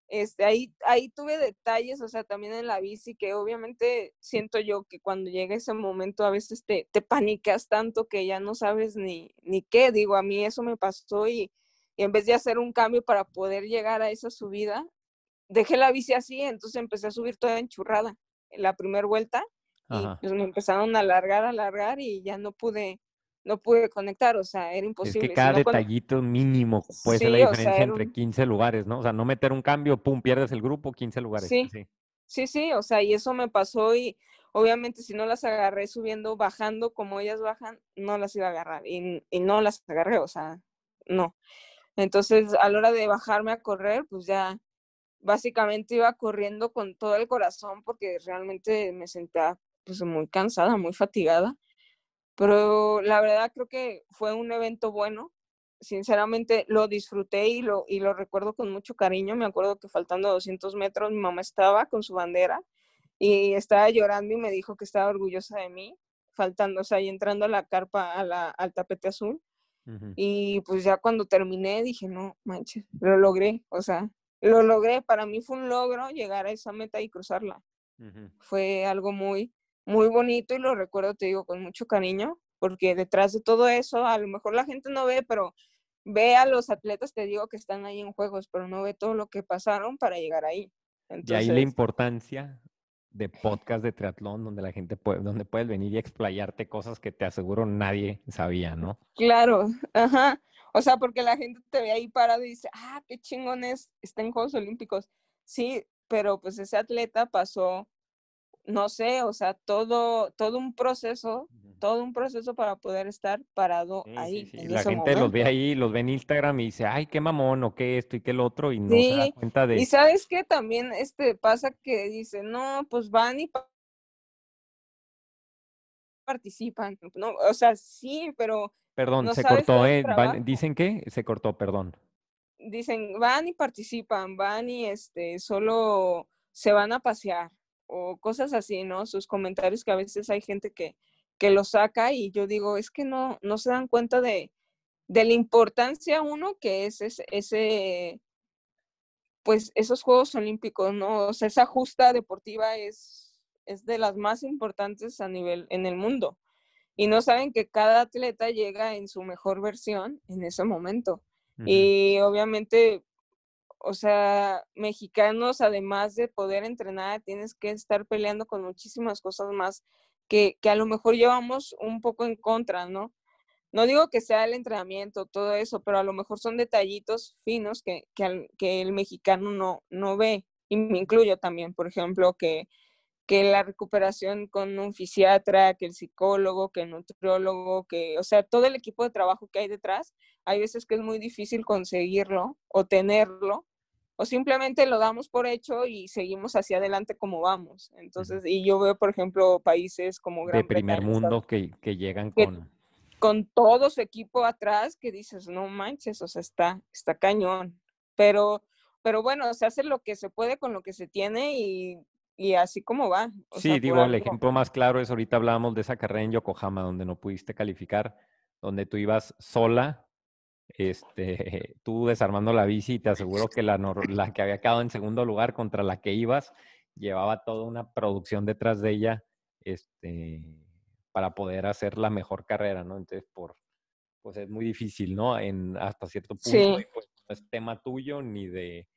este, ahí, ahí tuve detalles, o sea, también en la bici, que obviamente siento yo que cuando llega ese momento a veces te, te panicas tanto que ya no sabes ni, ni qué, digo, a mí eso me pasó y, y en vez de hacer un cambio para poder llegar a esa subida, dejé la bici así, entonces empecé a subir toda enchurrada en la primera vuelta y pues me empezaron a alargar, a alargar y ya no pude, no pude conectar, o sea, era Es imposible. que si cada con- detallito mínimo puede ser la Sí, o sea, diferencia entre un- 15 lugares, ¿no? O sea, no meter un cambio, pum, pierdes el grupo, 15 lugares. Sí. Sí, sí, o sea, y eso me pasó y obviamente si no las agarré subiendo, bajando como ellas bajan, no las iba a agarrar y, y no las agarré, o sea, no. Entonces, a la hora de bajarme a correr, pues ya básicamente iba corriendo con todo el corazón porque realmente me sentía pues muy cansada, muy fatigada. Pero la verdad creo que fue un evento bueno. Sinceramente lo disfruté y lo, y lo recuerdo con mucho cariño. Me acuerdo que faltando 200 metros mi mamá estaba con su bandera y estaba llorando y me dijo que estaba orgullosa de mí, faltando, o sea, y entrando a la carpa, a la, al tapete azul. Y pues ya cuando terminé dije, no, manches, lo logré, o sea, lo logré. Para mí fue un logro llegar a esa meta y cruzarla. Fue algo muy, muy bonito y lo recuerdo, te digo, con mucho cariño, porque detrás de todo eso, a lo mejor la gente no ve, pero ve a los atletas, te digo, que están ahí en juegos, pero no ve todo lo que pasaron para llegar ahí. y ahí la importancia de podcast de triatlón donde la gente puede, donde puedes venir y explayarte cosas que te aseguro nadie sabía, ¿no? Claro, ajá. O sea, porque la gente te ve ahí parado y dice, ah, qué chingón es, está en Juegos Olímpicos. Sí, pero pues ese atleta pasó, no sé, o sea, todo, todo un proceso todo un proceso para poder estar parado ahí. la gente los ve ahí, los ve en Instagram y dice, ay, qué mamón, o qué esto y qué el otro, y no se da cuenta de... Y sabes qué también este, pasa que dice, no, pues van y participan. No, o sea, sí, pero... Perdón, se cortó, ¿eh? dicen que se cortó, perdón. Dicen, van y participan, van y este, solo se van a pasear o cosas así, ¿no? Sus comentarios que a veces hay gente que, que lo saca y yo digo, es que no, no se dan cuenta de, de la importancia, uno, que es ese, pues esos Juegos Olímpicos, ¿no? O sea, esa justa deportiva es, es de las más importantes a nivel en el mundo. Y no saben que cada atleta llega en su mejor versión en ese momento. Y obviamente, o sea, mexicanos, además de poder entrenar, tienes que estar peleando con muchísimas cosas más que, a lo mejor llevamos un poco en contra, ¿no? No digo que sea el entrenamiento, todo eso, pero a lo mejor son detallitos finos que, que, el mexicano no, no ve. Y me incluyo también, por ejemplo, que, que la recuperación con un fisiatra, que el psicólogo, que el nutriólogo, que, o sea, todo el equipo de trabajo que hay detrás, hay veces que es muy difícil conseguirlo o tenerlo o simplemente lo damos por hecho y seguimos hacia adelante como vamos. Entonces, y yo veo, por ejemplo, países como Gran De primer mundo que, que llegan con... con todo su equipo atrás que dices, no manches, o sea, está, está cañón. Pero, pero bueno, se hace lo que se puede con lo que se tiene y, y así como va. sí, digo, el ejemplo más claro es ahorita hablábamos de esa carrera en Yokohama donde no pudiste calificar, donde tú ibas sola este, tú desarmando la bici, te aseguro que la, la que había quedado en segundo lugar contra la que ibas, llevaba toda una producción detrás de ella este, para poder hacer la mejor carrera, ¿no? Entonces, por, pues es muy difícil, ¿no? En, hasta cierto punto, pues no es tema tuyo ni de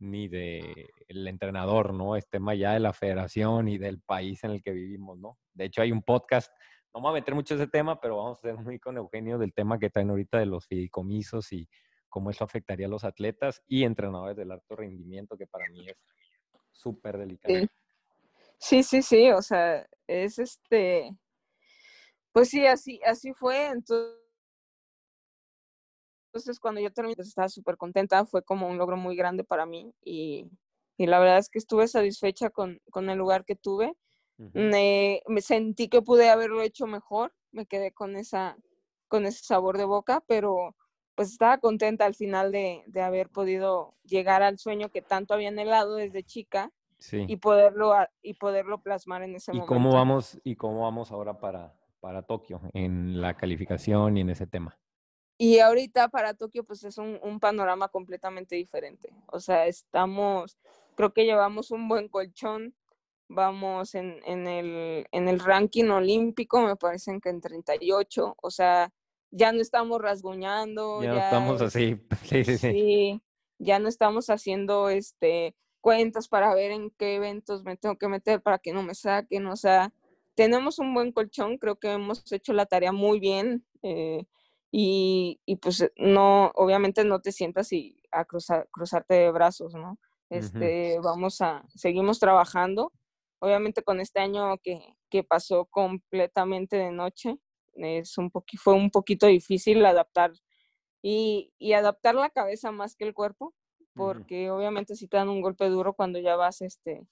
ni de el entrenador, ¿no? Es tema ya de la federación y del país en el que vivimos, ¿no? De hecho, hay un podcast no vamos a meter mucho ese tema, pero vamos a ser muy con Eugenio del tema que traen ahorita de los fideicomisos y cómo eso afectaría a los atletas y entrenadores del alto rendimiento, que para mí es súper delicado. Sí. sí, sí, o sea, es este, pues sí, así, así fue, entonces, entonces cuando yo terminé, pues, estaba súper contenta, fue como un logro muy grande para mí y, y la verdad es que estuve satisfecha con, con el lugar que tuve me, sentí que pude haberlo hecho mejor, me quedé con, esa, con ese sabor de boca, pero pues estaba contenta al final de, de haber podido llegar al sueño que tanto había anhelado desde chica y, poderlo, y poderlo plasmar en ese ¿Y momento. Cómo vamos, ¿Y cómo vamos ahora para, para Tokio en la calificación y en ese tema? Y ahorita para Tokio pues es un, un, panorama completamente diferente. O sea, estamos, creo que llevamos un buen colchón, vamos en, en, el, en el ranking olímpico, me parecen que en 38, o sea, ya no estamos rasguñando. Ya, estamos así, sí, sí, sí. ya no estamos haciendo este, cuentas para ver en qué eventos me tengo que meter para que no me saquen, o sea, tenemos un buen colchón, creo que hemos hecho la tarea muy bien eh, y, y, pues no, obviamente no te sientas y a cruzar, cruzarte de brazos, ¿no? Este, vamos a, seguimos trabajando Obviamente con este año que, que pasó completamente de noche, es un fue un poquito difícil adaptar y, y, adaptar la cabeza más que el cuerpo, porque obviamente si te dan un golpe duro cuando ya vas este,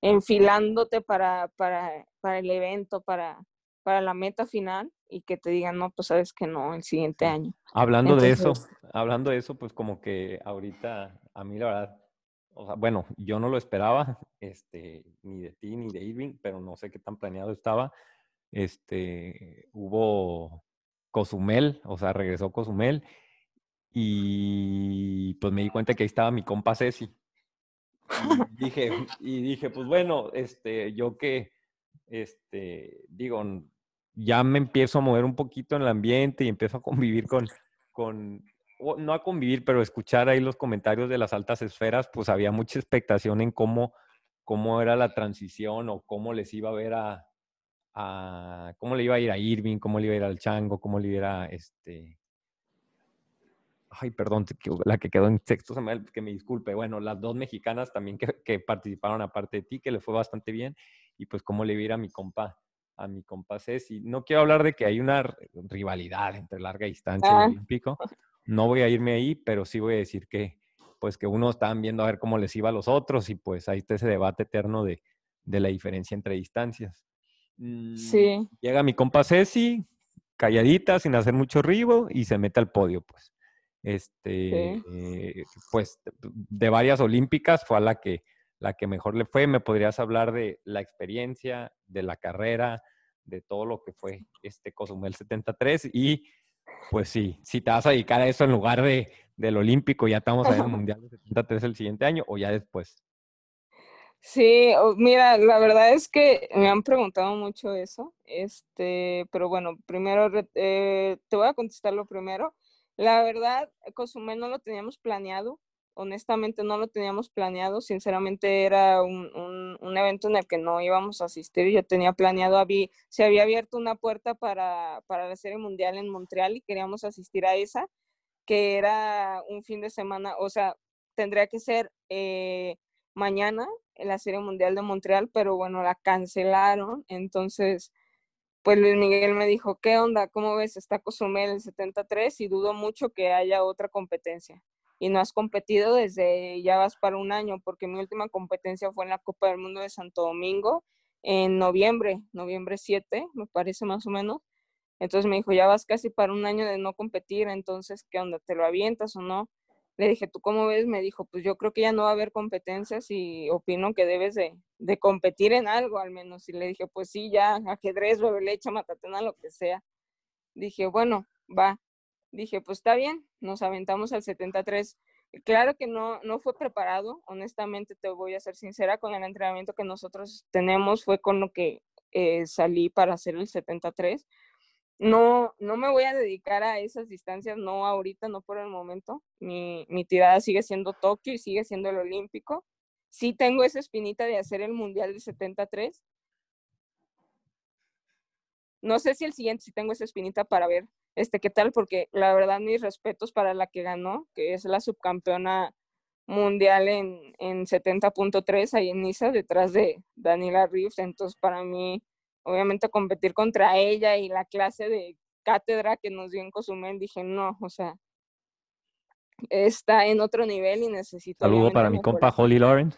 enfilándote para, para, para el evento, para, para la meta final y que te digan, no, pues sabes que no, el siguiente año. Hablando de eso, hablando de eso, pues como que ahorita, a mí la verdad, o sea, bueno, yo no lo esperaba, este, ni de ti ni de Irving, pero no sé qué tan planeado estaba. Este, hubo Cozumel, o sea, regresó Cozumel y pues me di cuenta que ahí estaba mi compa Ceci. Y dije, y dije, pues bueno, este, yo que, este, digo, ya me empiezo a mover un poquito en el ambiente y empiezo a convivir con, con no a convivir, pero escuchar ahí los comentarios de las altas esferas, pues había mucha expectación en cómo, cómo era la transición o cómo les iba a ver a, a, cómo le iba a ir a Irving, cómo le iba a ir al Chango, cómo le iba a este, ay, perdón, la que quedó en sexto, que me disculpe, bueno, las dos mexicanas también que, que, participaron aparte de ti, que le fue bastante bien, y pues cómo le iba a ir a mi compa, a mi compa Ceci. No quiero hablar de que hay una rivalidad entre larga distancia y ah. olímpico, no voy a irme ahí, pero sí voy a decir que, pues que uno estaban viendo a ver cómo les iba a los otros, y pues ahí está ese debate eterno de, de la diferencia entre distancias. Mm, sí. Llega mi compa Ceci, calladita, sin hacer mucho ruido, y se mete al podio, pues este, pues de varias olímpicas fue a la que, la que mejor le fue. ¿Me podrías hablar de la experiencia, de la carrera, de todo lo que fue este Cozumel 73? Y pues sí, si te vas a dedicar a eso en lugar de, del olímpico, ya estamos en el Mundial de 73 el siguiente año o ya después. Sí, mira, la verdad es que me han preguntado mucho eso, este, pero bueno, primero eh, te voy a contestar lo primero. La verdad, Cozumel no lo teníamos planeado, honestamente no lo teníamos planeado, sinceramente era un, un, evento en el que no íbamos a asistir, yo tenía planeado, había, se había abierto una puerta para, para la Serie Mundial en Montreal y queríamos asistir a esa, que era un fin de semana, o sea, tendría que ser eh, mañana en la Serie Mundial de Montreal, pero bueno, la cancelaron, entonces pues Luis Miguel me dijo, ¿qué onda? ¿Cómo ves? Está Cozumel el 73 y dudo mucho que haya otra competencia. Y no has competido desde, ya vas para un año, porque mi última competencia fue en la Copa del Mundo de Santo Domingo en noviembre, noviembre 7, me parece más o menos. Entonces me dijo, ya vas casi para un año de no competir, entonces, ¿qué onda? ¿Te lo avientas o no? Le dije, ¿tú cómo ves? Me dijo, pues yo creo que ya no va a haber competencias y opino que debes de, de competir en algo al menos. Y le dije, pues sí, ya, ajedrez, bebe leche, matatena, lo que sea. Dije, bueno, va. Dije, pues está bien, nos aventamos al 73. Claro que no, no fue preparado, honestamente te voy a ser sincera, con el entrenamiento que nosotros tenemos fue con lo que eh, salí para hacer el 73 no, no me voy a dedicar a esas distancias, no ahorita, no por el momento. Mi, mi tirada sigue siendo Tokio y sigue siendo el olímpico. Sí tengo esa espinita de hacer el Mundial de 73. No sé si el siguiente sí tengo esa espinita para ver este qué tal, porque la verdad mis respetos para la que ganó, que es la subcampeona mundial en, en 70.3 ahí en Niza, detrás de Daniela Reeves. Entonces, para mí, obviamente competir contra ella y la clase de cátedra que nos dio en Cozumel, dije, no, o sea, está en otro nivel y necesito... Saludo para mi compa Holly Lawrence.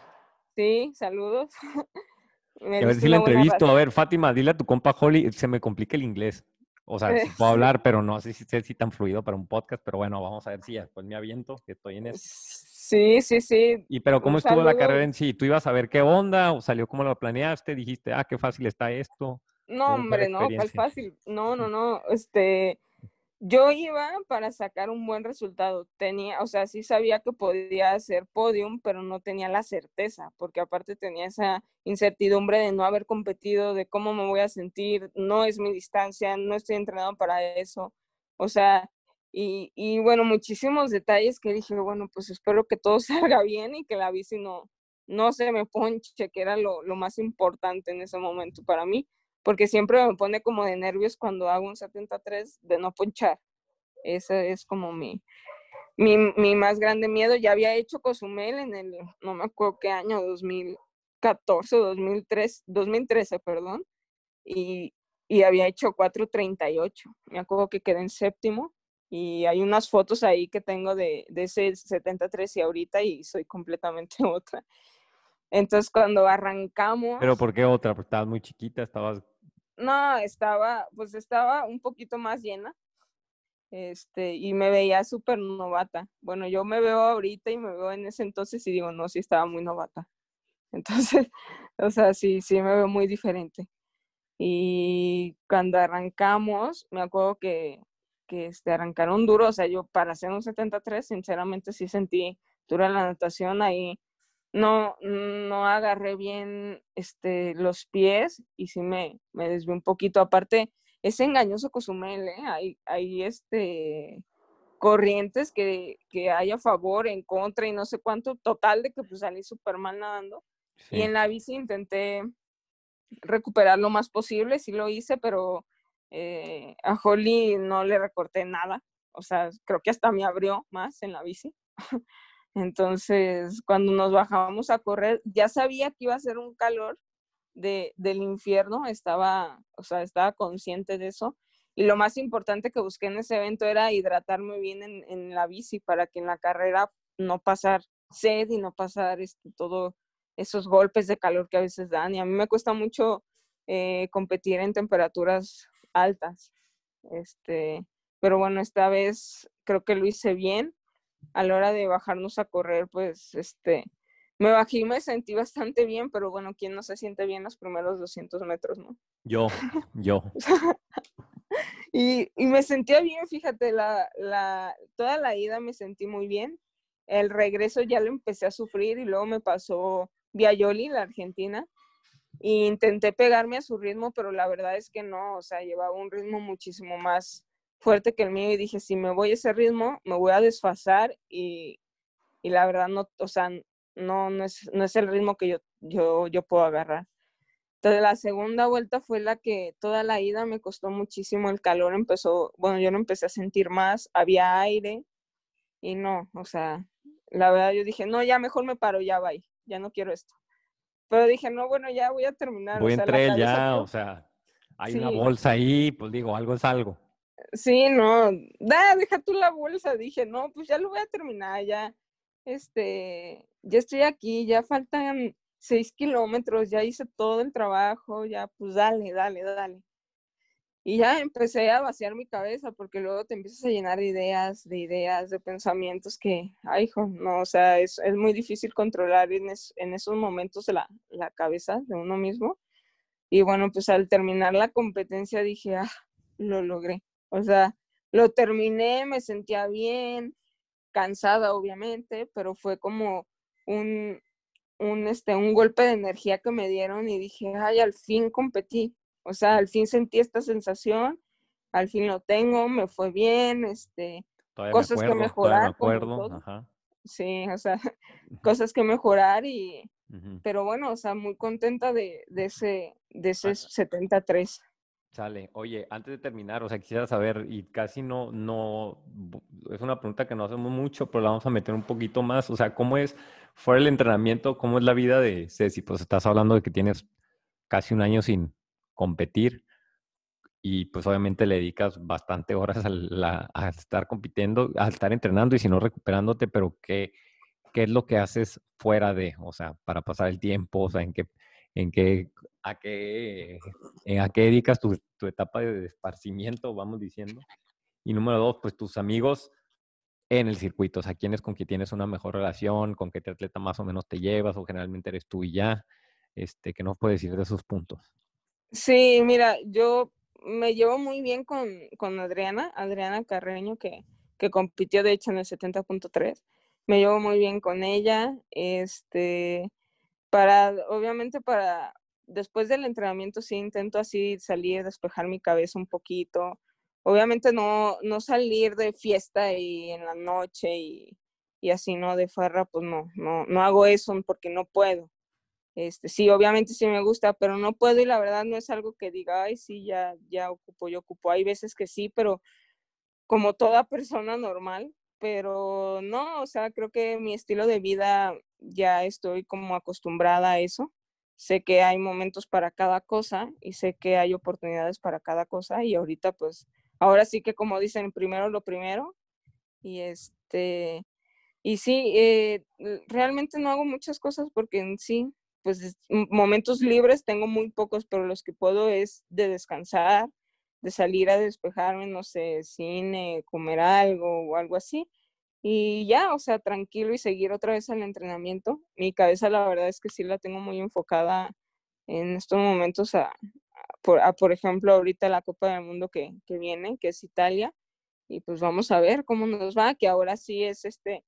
Sí, saludos. a ver si la entrevisto. A ver, Fátima, dile a tu compa Holly, se me complica el inglés. O sea, sí puedo hablar, pero no sé si sé si tan fluido para un podcast, pero bueno, vamos a ver si ya después me aviento, que estoy en eso. Sí, sí, sí. Y pero ¿cómo estuvo la carrera en sí? ¿Tú ibas a ver qué onda o salió como lo planeaste? Dijiste, ah, qué fácil está esto. No, hombre, no, fácil. No, no, no. Este, yo iba para sacar un buen resultado. Tenía, o sea, sí sabía que podía hacer podium, pero no tenía la certeza, porque aparte tenía esa incertidumbre de no haber competido, de cómo me voy a sentir, no es mi distancia, no estoy entrenado para eso. O sea, y, y, bueno, muchísimos detalles que dije, bueno, pues espero que todo salga bien y que la bici no, no se me ponche, que era lo, lo más importante en ese momento para mí, porque siempre me pone como de nervios cuando hago un 73 de no ponchar. Ese es como mi, mi, mi más grande miedo. Ya había hecho Cozumel en el, no me acuerdo qué año, 2000, 2014 o 2003, 2013, perdón, y, y había hecho 4.38. Me acuerdo que quedé en séptimo y hay unas fotos ahí que tengo de, de ese 73 y ahorita y soy completamente otra. Entonces cuando arrancamos... ¿Pero por qué otra? Porque estabas muy chiquita, estabas... No, estaba, pues estaba un poquito más llena. Este, y me veía súper novata. Bueno, yo me veo ahorita y me veo en ese entonces y digo, no, sí estaba muy novata. Entonces, o sea, sí, sí me veo muy diferente. Y cuando arrancamos, me acuerdo que, que este, arrancaron duro, o sea, yo para hacer un 73, sinceramente sí sentí dura la natación ahí. No, no agarré bien este, los pies y sí me, me desvié un poquito. Aparte, es engañoso Cozumel, ¿eh? Hay, hay este, corrientes que, que hay a favor, en contra y no sé cuánto. Total de que pues salí súper mal nadando. Y en la bici intenté recuperar lo más posible, sí lo hice, pero eh, a Holly no le recorté nada. O sea, creo que hasta me abrió más en la bici. Entonces, cuando nos bajábamos a correr, ya sabía que iba a ser un calor de, del infierno, estaba, o sea, estaba consciente de eso. Y lo más importante que busqué en ese evento era hidratarme bien en, en la bici para que en la carrera no pasar sed y no pasar este, todo esos golpes de calor que a veces dan. Y a mí me cuesta mucho eh, competir en temperaturas altas. Este, pero bueno, esta vez creo que lo hice bien. A la hora de bajarnos a correr, pues este, me bajé y me sentí bastante bien, pero bueno, ¿quién no se siente bien los primeros 200 metros, no? Yo, yo. y, y, me sentía bien, fíjate, la, la, toda la ida me sentí muy bien. El regreso ya lo empecé a sufrir y luego me pasó Viayoli, la argentina, e intenté pegarme a su ritmo, pero la verdad es que no, o sea, llevaba un ritmo muchísimo más fuerte que el mío y dije, si me voy a ese ritmo, me voy a desfasar y, y la verdad no, o sea, no, no es, no es el ritmo que yo, yo, yo puedo agarrar. Entonces la segunda vuelta fue la que toda la ida me costó muchísimo, el calor empezó, bueno, yo no empecé a sentir más, había aire y no, o sea, la verdad yo dije, no, ya mejor me paro, ya va, ya no quiero esto. Pero dije, no, bueno, ya voy a terminar. Voy a entrar ya, o sea, hay una bolsa ahí, pues digo, algo es algo. Sí, no, da, deja tú la bolsa, dije, no, pues ya lo voy a terminar, ya, este, ya estoy aquí, ya faltan seis kilómetros, ya hice todo el trabajo, ya, pues dale, dale, dale. Y ya empecé a vaciar mi cabeza porque luego te empiezas a llenar de ideas, de ideas, de pensamientos que, ay, hijo, no, o sea, es, es muy difícil controlar en, es, en esos momentos la, la, cabeza de uno mismo. Y bueno, pues al terminar la competencia dije, ah, lo logré. O sea, lo terminé, me sentía bien, cansada obviamente, pero fue como un, un, este, un golpe de energía que me dieron y dije, ay, al fin competí. O sea, al fin sentí esta sensación, al fin lo tengo, me fue bien, este, cosas me acuerdo, que mejorar. Me acuerdo, Ajá. Sí, o sea, cosas que mejorar y, uh -huh. pero bueno, o sea, muy contenta de, de ese, de ese ah. 73. Sale. Oye, antes de terminar, o sea, quisiera saber, y casi no, no, es una pregunta que no hacemos mucho, pero la vamos a meter un poquito más. O sea, ¿cómo es, fuera el entrenamiento, cómo es la vida de Ceci? Pues estás hablando de que tienes casi un año sin, competir y pues obviamente le dedicas bastante horas a, la, a, estar compitiendo, a estar entrenando y si no recuperándote, pero ¿qué, ¿qué es lo que haces fuera de, o sea, para pasar el tiempo, o sea, en qué, en qué, a qué, a qué dedicas tu, tu etapa de esparcimiento, vamos diciendo? Y número dos, pues tus amigos en el circuito, o sea, quiénes con quien tienes una mejor relación, con qué atleta más o menos te llevas, o generalmente eres tú y ya, este, que no puedes decir de esos puntos. Sí, mira, yo me llevo muy bien con, con Adriana, Adriana Carreño, que, que compitió de hecho en el 70.3. Me llevo muy bien con ella. Este, para, obviamente para, después del entrenamiento sí intento así salir, despejar mi cabeza un poquito. Obviamente no, no salir de fiesta y en la noche y, y así, ¿no? De farra, pues no, no, no hago eso porque no puedo. Este, sí, obviamente sí me gusta, pero no puedo y la verdad no es algo que diga, ay, sí, ya, ya ocupo, yo ocupo. Hay veces que sí, pero como toda persona normal, pero no, o sea, creo que mi estilo de vida ya estoy como acostumbrada a eso. sé que hay momentos para cada cosa y sé que hay oportunidades para cada cosa y ahorita pues, ahora sí que como dicen, primero lo primero y este, y sí, eh, realmente no hago muchas cosas porque en sí, pues momentos libres tengo muy pocos, pero los que puedo es de descansar, de salir a despejarme, no sé, cine, comer algo o algo así. Y ya, o sea, tranquilo y seguir otra vez al entrenamiento. Mi cabeza la verdad es que sí la tengo muy enfocada en estos momentos a, por, por ejemplo, ahorita la Copa del Mundo que, que viene, que es Italia. Y pues vamos a ver cómo nos va, que ahora sí es este,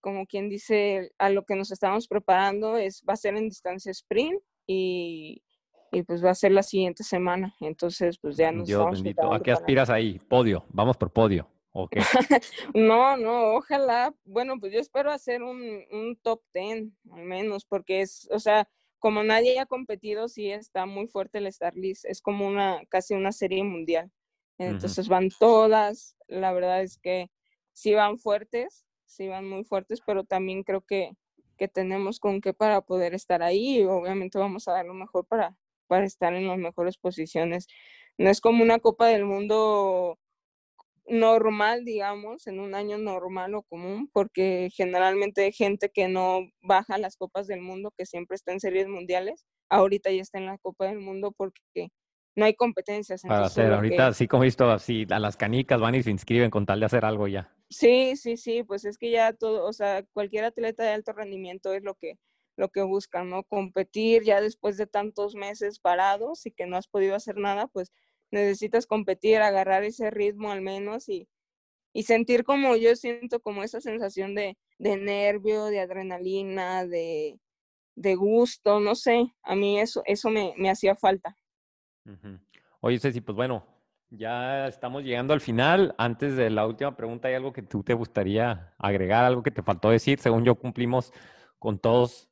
como quien dice, a lo que nos estamos preparando es, va a ser en distancia sprint y, y pues va a ser la siguiente semana. Entonces, pues ya nos Dios bendito. ¿A qué aspiras ahí? Podio. Vamos por podio. No, no, ojalá. Bueno, pues yo espero hacer un, un top 10 al menos, porque es, o sea, como nadie ha competido, sí está muy fuerte el Star List. Es como una, casi una serie mundial. Entonces van todas. La verdad es que sí van fuertes, sí van muy fuertes, pero también creo que, que tenemos con qué para poder estar ahí. Obviamente vamos a dar lo mejor para, para estar en las mejores posiciones. No es como una Copa del Mundo normal, digamos, en un año normal o común, porque generalmente hay gente que no baja las Copas del Mundo, que siempre está en series mundiales, ahorita ya está en la Copa del Mundo porque no hay competencias. Para hacer, ahorita, así como he visto, así a las canicas van y se inscriben con tal de hacer algo ya. Sí, sí, sí, pues es que ya todo, o sea, cualquier atleta de alto rendimiento es lo que lo que buscan, ¿no? Competir ya después de tantos meses parados y que no has podido hacer nada, pues necesitas competir, agarrar ese ritmo al menos y, y sentir como yo siento como esa sensación de, de nervio, de adrenalina, de, de, gusto, no sé, a mí eso, eso me, me hacía falta. Oye, Ceci, pues bueno, ya estamos llegando al final. Antes de la última pregunta, ¿hay algo que tú te gustaría agregar, algo que te faltó decir? Según yo cumplimos con todos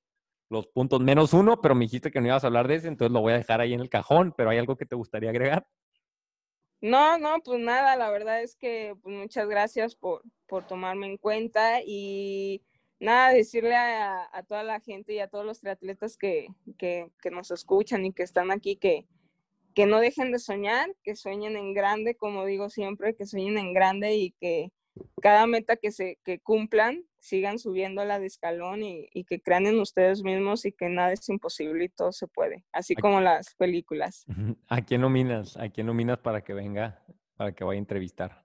los puntos menos uno, pero me dijiste que no ibas a hablar de ese, entonces lo voy a dejar ahí en el cajón, pero ¿hay algo que te gustaría agregar? No, no, pues nada, la verdad es que pues muchas gracias por, por tomarme en cuenta y nada, decirle a, toda la gente y a todos los triatletas que, que, que, nos escuchan y que están aquí que, que no dejen de soñar, que sueñen en grande, como digo siempre, que sueñen en grande y que cada meta que se que cumplan sigan subiendo la de escalón y, y, que crean en ustedes mismos y que nada es imposible y todo se puede, así como las películas. ¿A quién nominas? ¿A quién nominas para que venga, para que vaya a entrevistar?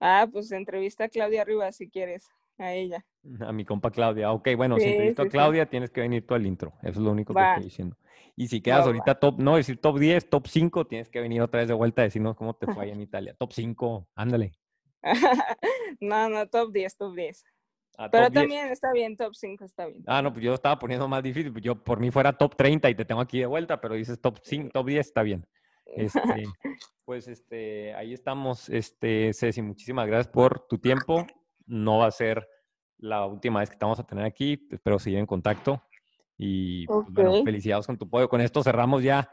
Ah, pues entrevista a Claudia Rivas si quieres, a ella. A mi compa Claudia. Ok, bueno, sí, si entrevisto sí, a Claudia, sí. tienes que venir tú al intro. Eso es lo único va. que estoy diciendo. Y si quedas ahorita va. top, no decir top 10, top 5, tienes que venir otra vez de vuelta a decirnos cómo te fue allá en Italia. Top 5, ándale. no, no, top 10, top 10. Ah, Pero top también 10. está bien, top 5 está bien. Ah, no, pues yo estaba poniendo más difícil. Pues yo por mí fuera top 30 y te tengo aquí de vuelta, pero dices top 5, top 10 está bien. Este, pues este, ahí estamos, este, Ceci, muchísimas gracias por tu tiempo. No va a ser la última vez que te vamos a tener aquí, espero seguir en contacto. Y okay. bueno, felicidades con tu podio. Con esto cerramos ya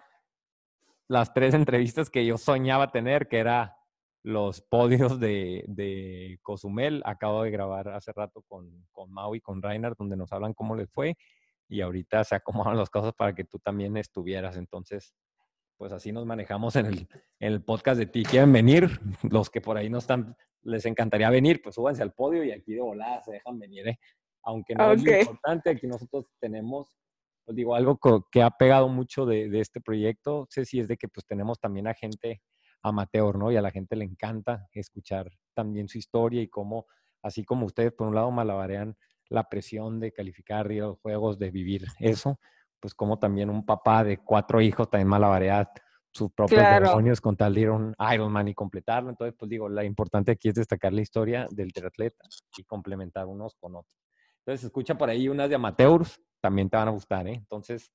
las tres entrevistas que yo soñaba tener, que era los podios de, de, Cozumel. Acabo de grabar hace rato con, con Mau y con Rainer, donde nos hablan cómo les fue. Y ahorita se acomodan las cosas para que tú también estuvieras. Entonces, pues así nos manejamos en el, en el podcast de ti. ¿Quieren venir? Los que por ahí no están, les encantaría venir, pues súbanse al podio y aquí de volada se dejan venir. ¿eh? Aunque no okay. es muy importante, aquí nosotros tenemos, pues digo, algo que ha pegado mucho de, de este proyecto, sé si es de que pues tenemos también a gente amateur, ¿no? Y a la gente le encanta escuchar también su historia y cómo, así como ustedes por un lado malabarean la presión de calificar de los juegos, de vivir eso, pues como también un papá de cuatro hijos también malabarea sus propios claro. demonios con tal de ir a un Ironman y completarlo. Entonces, pues digo, lo importante aquí es destacar la historia del triatleta y complementar unos con otros. Entonces, escucha por ahí unas de amateurs, también te van a gustar, ¿eh? Entonces,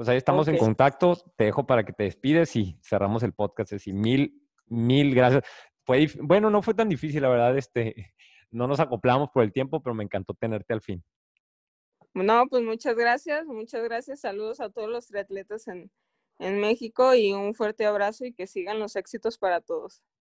pues ahí estamos okay. en contacto. Te dejo para que te despides y cerramos el podcast. Así, mil, mil gracias. Fue, bueno, no fue tan difícil, la verdad. Este, no nos acoplamos por el tiempo, pero me encantó tenerte al fin. No, pues muchas gracias, muchas gracias. Saludos a todos los triatletas en, en México y un fuerte abrazo y que sigan los éxitos para todos.